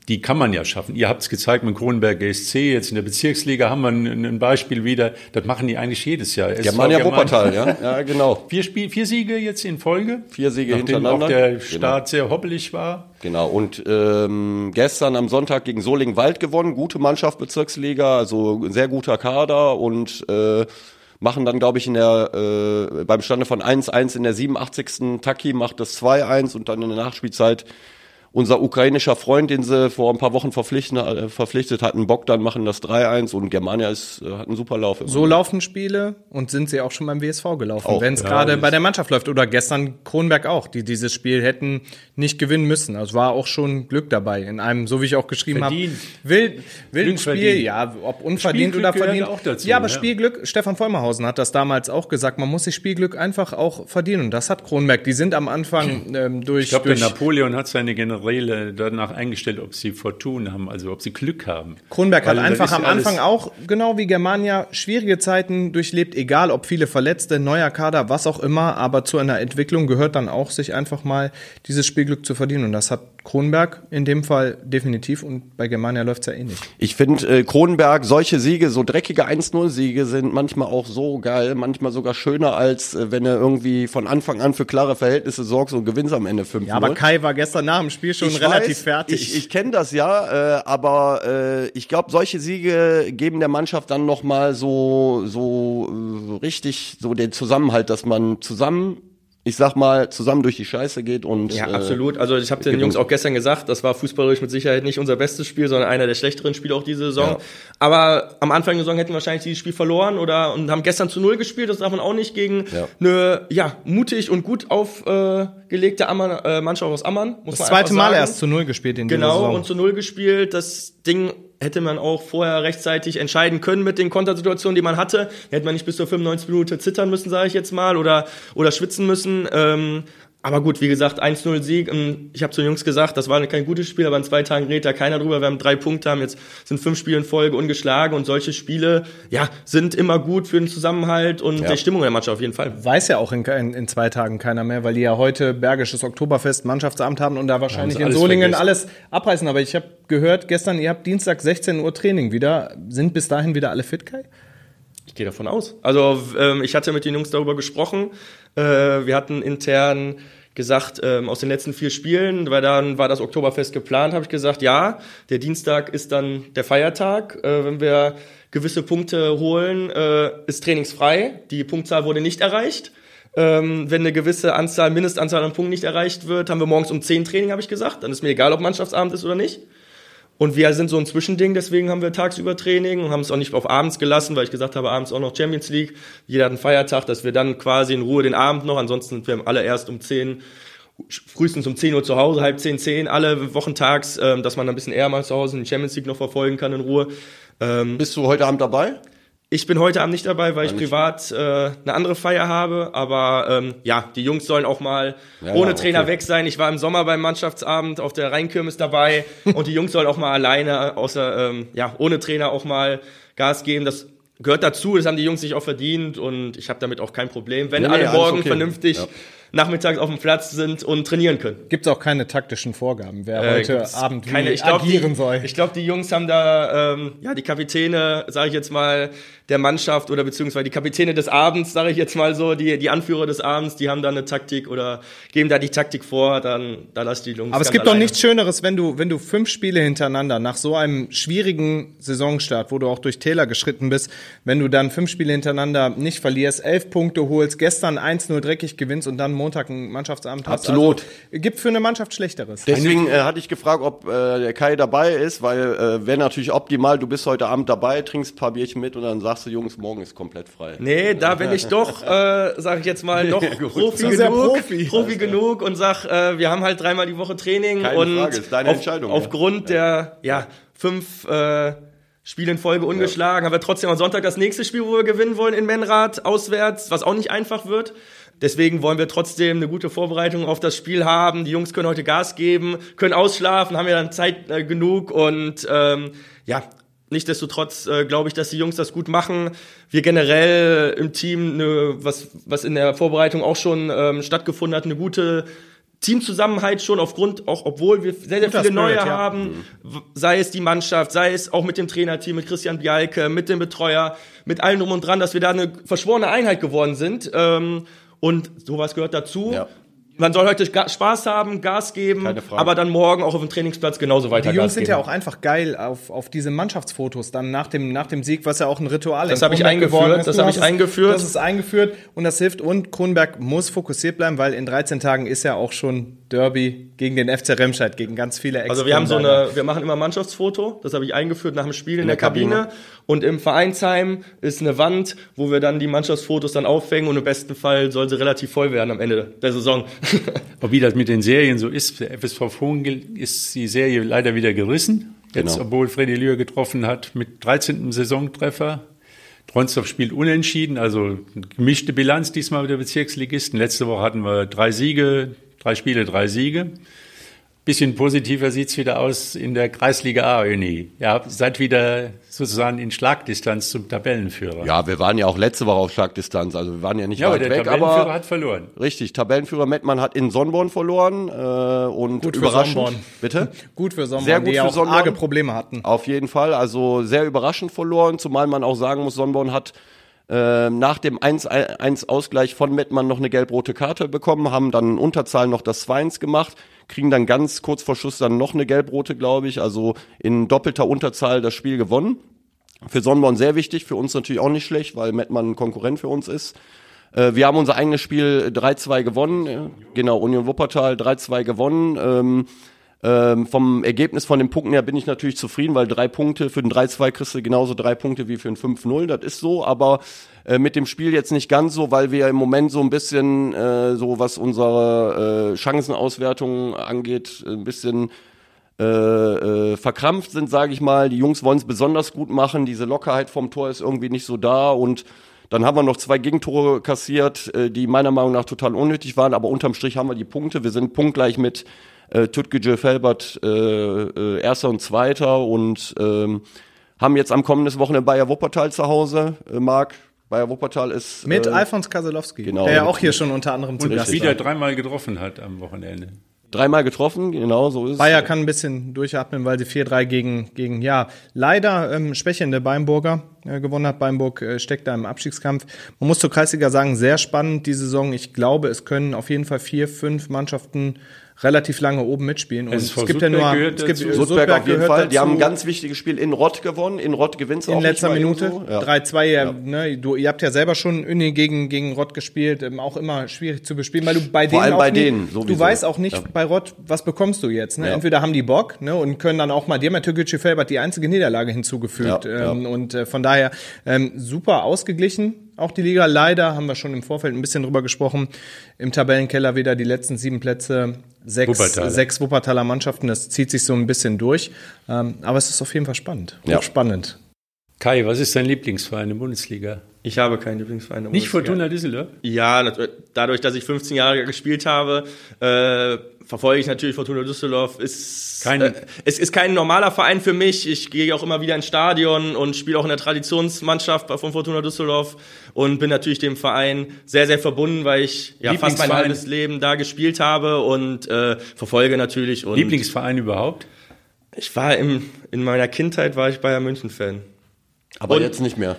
die kann man ja schaffen. Ihr habt es gezeigt mit Kronenberg GSC, jetzt in der Bezirksliga haben wir ein, ein Beispiel wieder. Das machen die eigentlich jedes Jahr. Germania Wuppertal, ja. ja, genau. Vier, Spiel, vier Siege jetzt in Folge. Vier Siege nachdem hintereinander. auch der Start genau. sehr hoppelig war. Genau, und ähm, gestern am Sonntag gegen Solingen-Wald gewonnen. Gute Mannschaft, Bezirksliga, also sehr guter Kader und äh, machen dann, glaube ich, in der äh, beim Stande von 1-1 in der 87. Taki macht das 2-1 und dann in der Nachspielzeit unser ukrainischer Freund, den sie vor ein paar Wochen verpflichtet, äh, verpflichtet hatten, Bogdan, machen das 3-1 und Germania ist, äh, hat einen super Lauf. So laufen Spiele und sind sie auch schon beim WSV gelaufen, wenn es ja, gerade bei der Mannschaft läuft. Oder gestern Kronberg auch, die dieses Spiel hätten nicht gewinnen müssen. Also war auch schon Glück dabei. In einem, so wie ich auch geschrieben habe, wild, wilden Spiel, verdient. ja, ob unverdient oder verdient. Auch dazu, ja, aber ja. Spielglück, Stefan Vollmerhausen hat das damals auch gesagt, man muss sich Spielglück einfach auch verdienen. Und das hat Kronberg. Die sind am Anfang ähm, durch. Ich glaube, Napoleon hat seine Generation Generäle danach eingestellt, ob sie Fortuna haben, also ob sie Glück haben. Kronberg Weil hat einfach am Anfang auch, genau wie Germania, schwierige Zeiten durchlebt, egal ob viele Verletzte, neuer Kader, was auch immer, aber zu einer Entwicklung gehört dann auch, sich einfach mal dieses Spielglück zu verdienen. Und das hat Kronberg in dem Fall definitiv und bei Germania läuft es ja ähnlich. Eh ich finde, äh, Kronberg, solche Siege, so dreckige 1-0-Siege sind manchmal auch so geil, manchmal sogar schöner, als äh, wenn er irgendwie von Anfang an für klare Verhältnisse sorgt und gewinnt am Ende 5 -0. Ja, aber Kai war gestern nach dem Spiel schon ich relativ weiß, fertig. Ich, ich kenne das ja, äh, aber äh, ich glaube, solche Siege geben der Mannschaft dann nochmal so, so äh, richtig so den Zusammenhalt, dass man zusammen ich sag mal, zusammen durch die Scheiße geht und. Ja, äh, absolut. Also ich habe den Jungs auch gestern gesagt, das war fußballerisch mit Sicherheit nicht unser bestes Spiel, sondern einer der schlechteren Spiele auch diese Saison. Ja. Aber am Anfang der Saison hätten wir wahrscheinlich dieses Spiel verloren oder und haben gestern zu null gespielt. Das darf man auch nicht gegen ja. eine ja mutig und gut aufgelegte äh, Mannschaft aus Ammann. Muss das zweite Mal erst zu null gespielt in Genau Saison. und zu null gespielt. Das Ding hätte man auch vorher rechtzeitig entscheiden können mit den Kontersituationen, die man hatte. Hätte man nicht bis zur 95 Minute zittern müssen, sage ich jetzt mal, oder, oder schwitzen müssen. Ähm, aber gut, wie gesagt, 1-0 Sieg. Ich habe zu den Jungs gesagt, das war kein gutes Spiel, aber in zwei Tagen redet da keiner drüber. Wir haben drei Punkte, haben jetzt sind fünf Spiele in Folge ungeschlagen und solche Spiele, ja, sind immer gut für den Zusammenhalt und ja. die Stimmung der Mannschaft auf jeden Fall. Weiß ja auch in, in, in, zwei Tagen keiner mehr, weil die ja heute Bergisches Oktoberfest Mannschaftsamt haben und da wahrscheinlich in Solingen vergessen. alles abreißen. Aber ich habe gehört gestern, ihr habt Dienstag 16 Uhr Training wieder. Sind bis dahin wieder alle fit, Kai? Ich gehe davon aus. Also ähm, ich hatte mit den Jungs darüber gesprochen. Äh, wir hatten intern gesagt, ähm, aus den letzten vier Spielen, weil dann war das Oktoberfest geplant, habe ich gesagt, ja, der Dienstag ist dann der Feiertag. Äh, wenn wir gewisse Punkte holen, äh, ist trainingsfrei. Die Punktzahl wurde nicht erreicht. Ähm, wenn eine gewisse Anzahl, Mindestanzahl an Punkten nicht erreicht wird, haben wir morgens um 10 Training, habe ich gesagt. Dann ist mir egal, ob Mannschaftsabend ist oder nicht. Und wir sind so ein Zwischending, deswegen haben wir tagsüber Training und haben es auch nicht auf abends gelassen, weil ich gesagt habe, abends auch noch Champions League. Jeder hat einen Feiertag, dass wir dann quasi in Ruhe den Abend noch, ansonsten sind wir alle erst um 10, frühestens um 10 Uhr zu Hause, halb 10, 10, alle wochentags, ähm, dass man ein bisschen eher mal zu Hause den Champions League noch verfolgen kann in Ruhe. Ähm, Bist du heute Abend dabei? Ich bin heute Abend nicht dabei, weil ich privat äh, eine andere Feier habe. Aber ähm, ja, die Jungs sollen auch mal ja, ohne Trainer okay. weg sein. Ich war im Sommer beim Mannschaftsabend auf der Rheinkirmes dabei und die Jungs sollen auch mal alleine, außer ähm, ja ohne Trainer auch mal Gas geben. Das gehört dazu. Das haben die Jungs sich auch verdient und ich habe damit auch kein Problem, wenn nee, alle morgen okay. vernünftig ja nachmittags auf dem Platz sind und trainieren können. Gibt es auch keine taktischen Vorgaben, wer äh, heute Abend keine, ich glaub, agieren die, soll? Ich glaube, die Jungs haben da, ähm, ja, die Kapitäne, sage ich jetzt mal, der Mannschaft oder beziehungsweise die Kapitäne des Abends, sage ich jetzt mal so, die, die Anführer des Abends, die haben da eine Taktik oder geben da die Taktik vor, dann da lass die Jungs. Aber es gibt alleine. doch nichts Schöneres, wenn du, wenn du fünf Spiele hintereinander nach so einem schwierigen Saisonstart, wo du auch durch Täler geschritten bist, wenn du dann fünf Spiele hintereinander nicht verlierst, elf Punkte holst, gestern 1-0 dreckig gewinnst und dann Montag ein Mannschaftsabend hast. Absolut. Also, gibt für eine Mannschaft Schlechteres. Deswegen äh, hatte ich gefragt, ob äh, der Kai dabei ist, weil äh, wäre natürlich optimal, du bist heute Abend dabei, trinkst ein paar Bierchen mit und dann sagst du, Jungs, morgen ist komplett frei. Nee, da bin ich doch, äh, sage ich jetzt mal, noch Profi genug, Profi. Profi genug und sag, äh, wir haben halt dreimal die Woche Training Keine und Frage, ist deine auf, Entscheidung, aufgrund ja. der ja, fünf äh, Spiele in Folge ungeschlagen, ja. haben wir trotzdem am Sonntag das nächste Spiel, wo wir gewinnen wollen in Menrad, auswärts, was auch nicht einfach wird. Deswegen wollen wir trotzdem eine gute Vorbereitung auf das Spiel haben. Die Jungs können heute Gas geben, können ausschlafen, haben ja dann Zeit äh, genug und ähm, ja, Nichtsdestotrotz äh, glaube ich, dass die Jungs das gut machen. Wir generell im Team, ne, was, was in der Vorbereitung auch schon ähm, stattgefunden hat, eine gute Teamzusammenhalt schon aufgrund, auch obwohl wir sehr, sehr viele neue ja. haben, sei es die Mannschaft, sei es auch mit dem Trainerteam, mit Christian Bialke, mit dem Betreuer, mit allem drum und dran, dass wir da eine verschworene Einheit geworden sind. Ähm, und sowas gehört dazu. Ja man soll heute Spaß haben, Gas geben, aber dann morgen auch auf dem Trainingsplatz genauso weiter Die Jungs Gas sind geben. ja auch einfach geil auf, auf diese Mannschaftsfotos dann nach dem, nach dem Sieg, was ja auch ein Ritual ist. Das habe ich eingeführt, das habe ich eingeführt. Das ist eingeführt und das hilft und Kronberg muss fokussiert bleiben, weil in 13 Tagen ist ja auch schon Derby gegen den FC Remscheid, gegen ganz viele Ex Also wir haben so eine, wir machen immer Mannschaftsfoto, das habe ich eingeführt nach dem Spiel in, in der, der, Kabine. Kabine. Und im Vereinsheim ist eine Wand, wo wir dann die Mannschaftsfotos dann aufhängen und im besten Fall soll sie relativ voll werden am Ende der Saison. Aber wie das mit den Serien so ist, der FSV Vogel ist die Serie leider wieder gerissen. Jetzt, genau. obwohl Freddy Lühr getroffen hat mit 13. Saisontreffer. Tronsdorf spielt unentschieden, also gemischte Bilanz diesmal mit der Bezirksligisten. Letzte Woche hatten wir drei Siege, drei Spiele, drei Siege. Bisschen positiver sieht's wieder aus in der Kreisliga A, Öni. Ja, seid wieder sozusagen in Schlagdistanz zum Tabellenführer. Ja, wir waren ja auch letzte Woche auf Schlagdistanz, also wir waren ja nicht ja, weit aber der weg. Tabellenführer aber hat verloren. Richtig, Tabellenführer Mettmann hat in Sonnborn verloren äh, und gut überraschend. Für Sonnborn. Bitte? gut für Sonnborn, sehr gut die für auch Sonnborn. arge Probleme hatten. Auf jeden Fall, also sehr überraschend verloren, zumal man auch sagen muss, Sonnborn hat äh, nach dem 1-1-Ausgleich von Mettmann noch eine gelb-rote Karte bekommen, haben dann Unterzahl noch das 2-1 gemacht, kriegen dann ganz kurz vor Schluss dann noch eine gelb-rote, glaube ich, also in doppelter Unterzahl das Spiel gewonnen. Für Sonnenborn sehr wichtig, für uns natürlich auch nicht schlecht, weil Mettmann ein Konkurrent für uns ist. Äh, wir haben unser eigenes Spiel 3-2 gewonnen, genau, Union Wuppertal 3-2 gewonnen. Ähm, ähm, vom Ergebnis von den Punkten her bin ich natürlich zufrieden, weil drei Punkte für den 3-2 kriegst du genauso drei Punkte wie für ein 5-0, das ist so, aber äh, mit dem Spiel jetzt nicht ganz so, weil wir im Moment so ein bisschen, äh, so was unsere äh, Chancenauswertung angeht, ein bisschen äh, äh, verkrampft sind, sage ich mal. Die Jungs wollen es besonders gut machen, diese Lockerheit vom Tor ist irgendwie nicht so da und dann haben wir noch zwei Gegentore kassiert, äh, die meiner Meinung nach total unnötig waren, aber unterm Strich haben wir die Punkte. Wir sind punktgleich mit äh, Tutgücü Felbert äh, äh, Erster und Zweiter und ähm, haben jetzt am kommenden Wochenende Bayer Wuppertal zu Hause. Äh, Marc, Bayer Wuppertal ist. Mit äh, Alfons Kaselowski, genau, der ja auch hier schon unter anderem zu Gast wieder dreimal getroffen hat am Wochenende. Dreimal getroffen, genau so ist es. Bayer kann ein bisschen durchatmen, weil sie 4-3 gegen, gegen, ja, leider ähm, schwächende Beimburger äh, gewonnen hat. Beimburg äh, steckt da im Abstiegskampf. Man muss zur Kreisliga sagen, sehr spannend die Saison. Ich glaube, es können auf jeden Fall vier, fünf Mannschaften relativ lange oben mitspielen. Und es, es gibt ja nur, es gibt Sudberg auf jeden Fall. Dazu. Die haben ein ganz wichtiges Spiel in Rott gewonnen. In Rott gewinnt es auch. In letzter Minute. So. Ja. 3-2. Ja. Ne, du, ihr habt ja selber schon Uni gegen, gegen Rott gespielt. Ähm, auch immer schwierig zu bespielen, weil du bei Vor denen allem bei nie, denen sowieso. Du weißt auch nicht ja. bei Rott, was bekommst du jetzt. Ne? Entweder haben die Bock ne, und können dann auch mal, dir Türkgücü Felbert die einzige Niederlage hinzugefügt. Ähm, und äh, von daher ähm, super ausgeglichen auch die Liga. Leider haben wir schon im Vorfeld ein bisschen drüber gesprochen. Im Tabellenkeller wieder die letzten sieben Plätze, sechs, Wuppertaler. sechs Wuppertaler Mannschaften. Das zieht sich so ein bisschen durch. Ähm, aber es ist auf jeden Fall spannend. Ja. spannend. Kai, was ist dein Lieblingsverein in der Bundesliga? Ich habe keinen Lieblingsverein. in Nicht Fortuna Düsseldorf? Ja, dadurch, dass ich 15 Jahre gespielt habe, äh, verfolge ich natürlich Fortuna Düsseldorf. Ist, kein, äh, es ist kein normaler Verein für mich. Ich gehe auch immer wieder ins Stadion und spiele auch in der Traditionsmannschaft von Fortuna Düsseldorf und bin natürlich dem Verein sehr, sehr verbunden, weil ich ja fast mein halbes Leben da gespielt habe und äh, verfolge natürlich. Und Lieblingsverein überhaupt? Ich war im, in meiner Kindheit war ich Bayern München Fan. Aber und jetzt nicht mehr.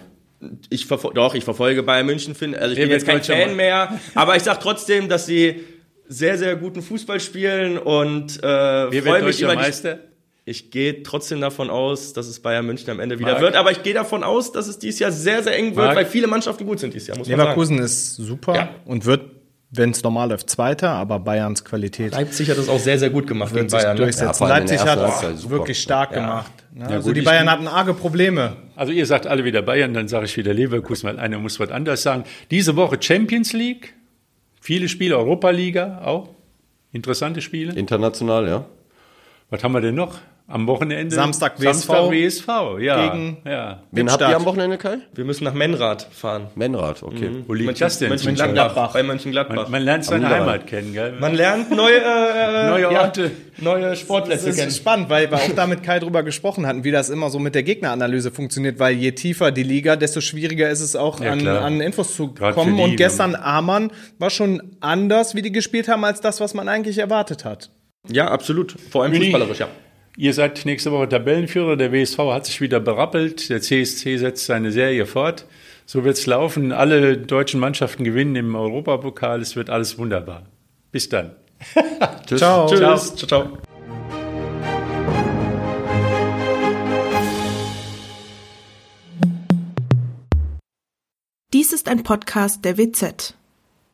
Ich doch, ich verfolge Bayern München. Also ich bin jetzt kein Fan mehr, aber ich sage trotzdem, dass sie sehr, sehr guten Fußball spielen und äh, freue mich über Meister? Die, ich gehe trotzdem davon aus, dass es Bayern München am Ende wieder Marc. wird, aber ich gehe davon aus, dass es dieses Jahr sehr, sehr eng wird, Marc. weil viele Mannschaften gut sind dieses Jahr, muss Leverkusen man sagen. ist super ja. und wird wenn es normal läuft, Zweiter, aber Bayerns Qualität. Leipzig hat das auch sehr, sehr gut gemacht gegen Bayern. Ne? Durchsetzen. Ja, Leipzig hat es wirklich stark ja. gemacht. Ja, also gut, die Bayern hatten arge Probleme. Also ihr sagt alle wieder Bayern, dann sage ich wieder Leverkusen, weil einer muss was anderes sagen. Diese Woche Champions League, viele Spiele, Europa Liga auch. Interessante Spiele. International, ja. Was haben wir denn noch? Am Wochenende. Samstag WSV. Samstag WSV, ja. Gegen- ja. Wen habt ihr am Wochenende, Kai? Wir müssen nach Menrad fahren. Menrad, okay. Wo liegt das denn? Mönchengladbach. Bei Mönchengladbach. Man, man lernt seine. Heimat kennen, gell? Man lernt neue, äh, Neue ja, Orte. neue Das Sportplätze kennen. ist spannend, weil wir auch da mit Kai drüber gesprochen hatten, wie das immer so mit der Gegneranalyse funktioniert, weil je tiefer die Liga, desto schwieriger ist es auch Ja, an, an Infos zu Gerade kommen. die, Und gestern Amann war schon anders, wie die gespielt haben, als das, was man eigentlich erwartet hat. Ja, absolut. Vor allem fußballerisch, ja. Ihr seid nächste Woche Tabellenführer. Der WSV hat sich wieder berappelt. Der CSC setzt seine Serie fort. So wird's laufen. Alle deutschen Mannschaften gewinnen im Europapokal. Es wird alles wunderbar. Bis dann. Tschüss. Ciao. Tschüss. Ciao, ciao. Dies ist ein Podcast der WZ.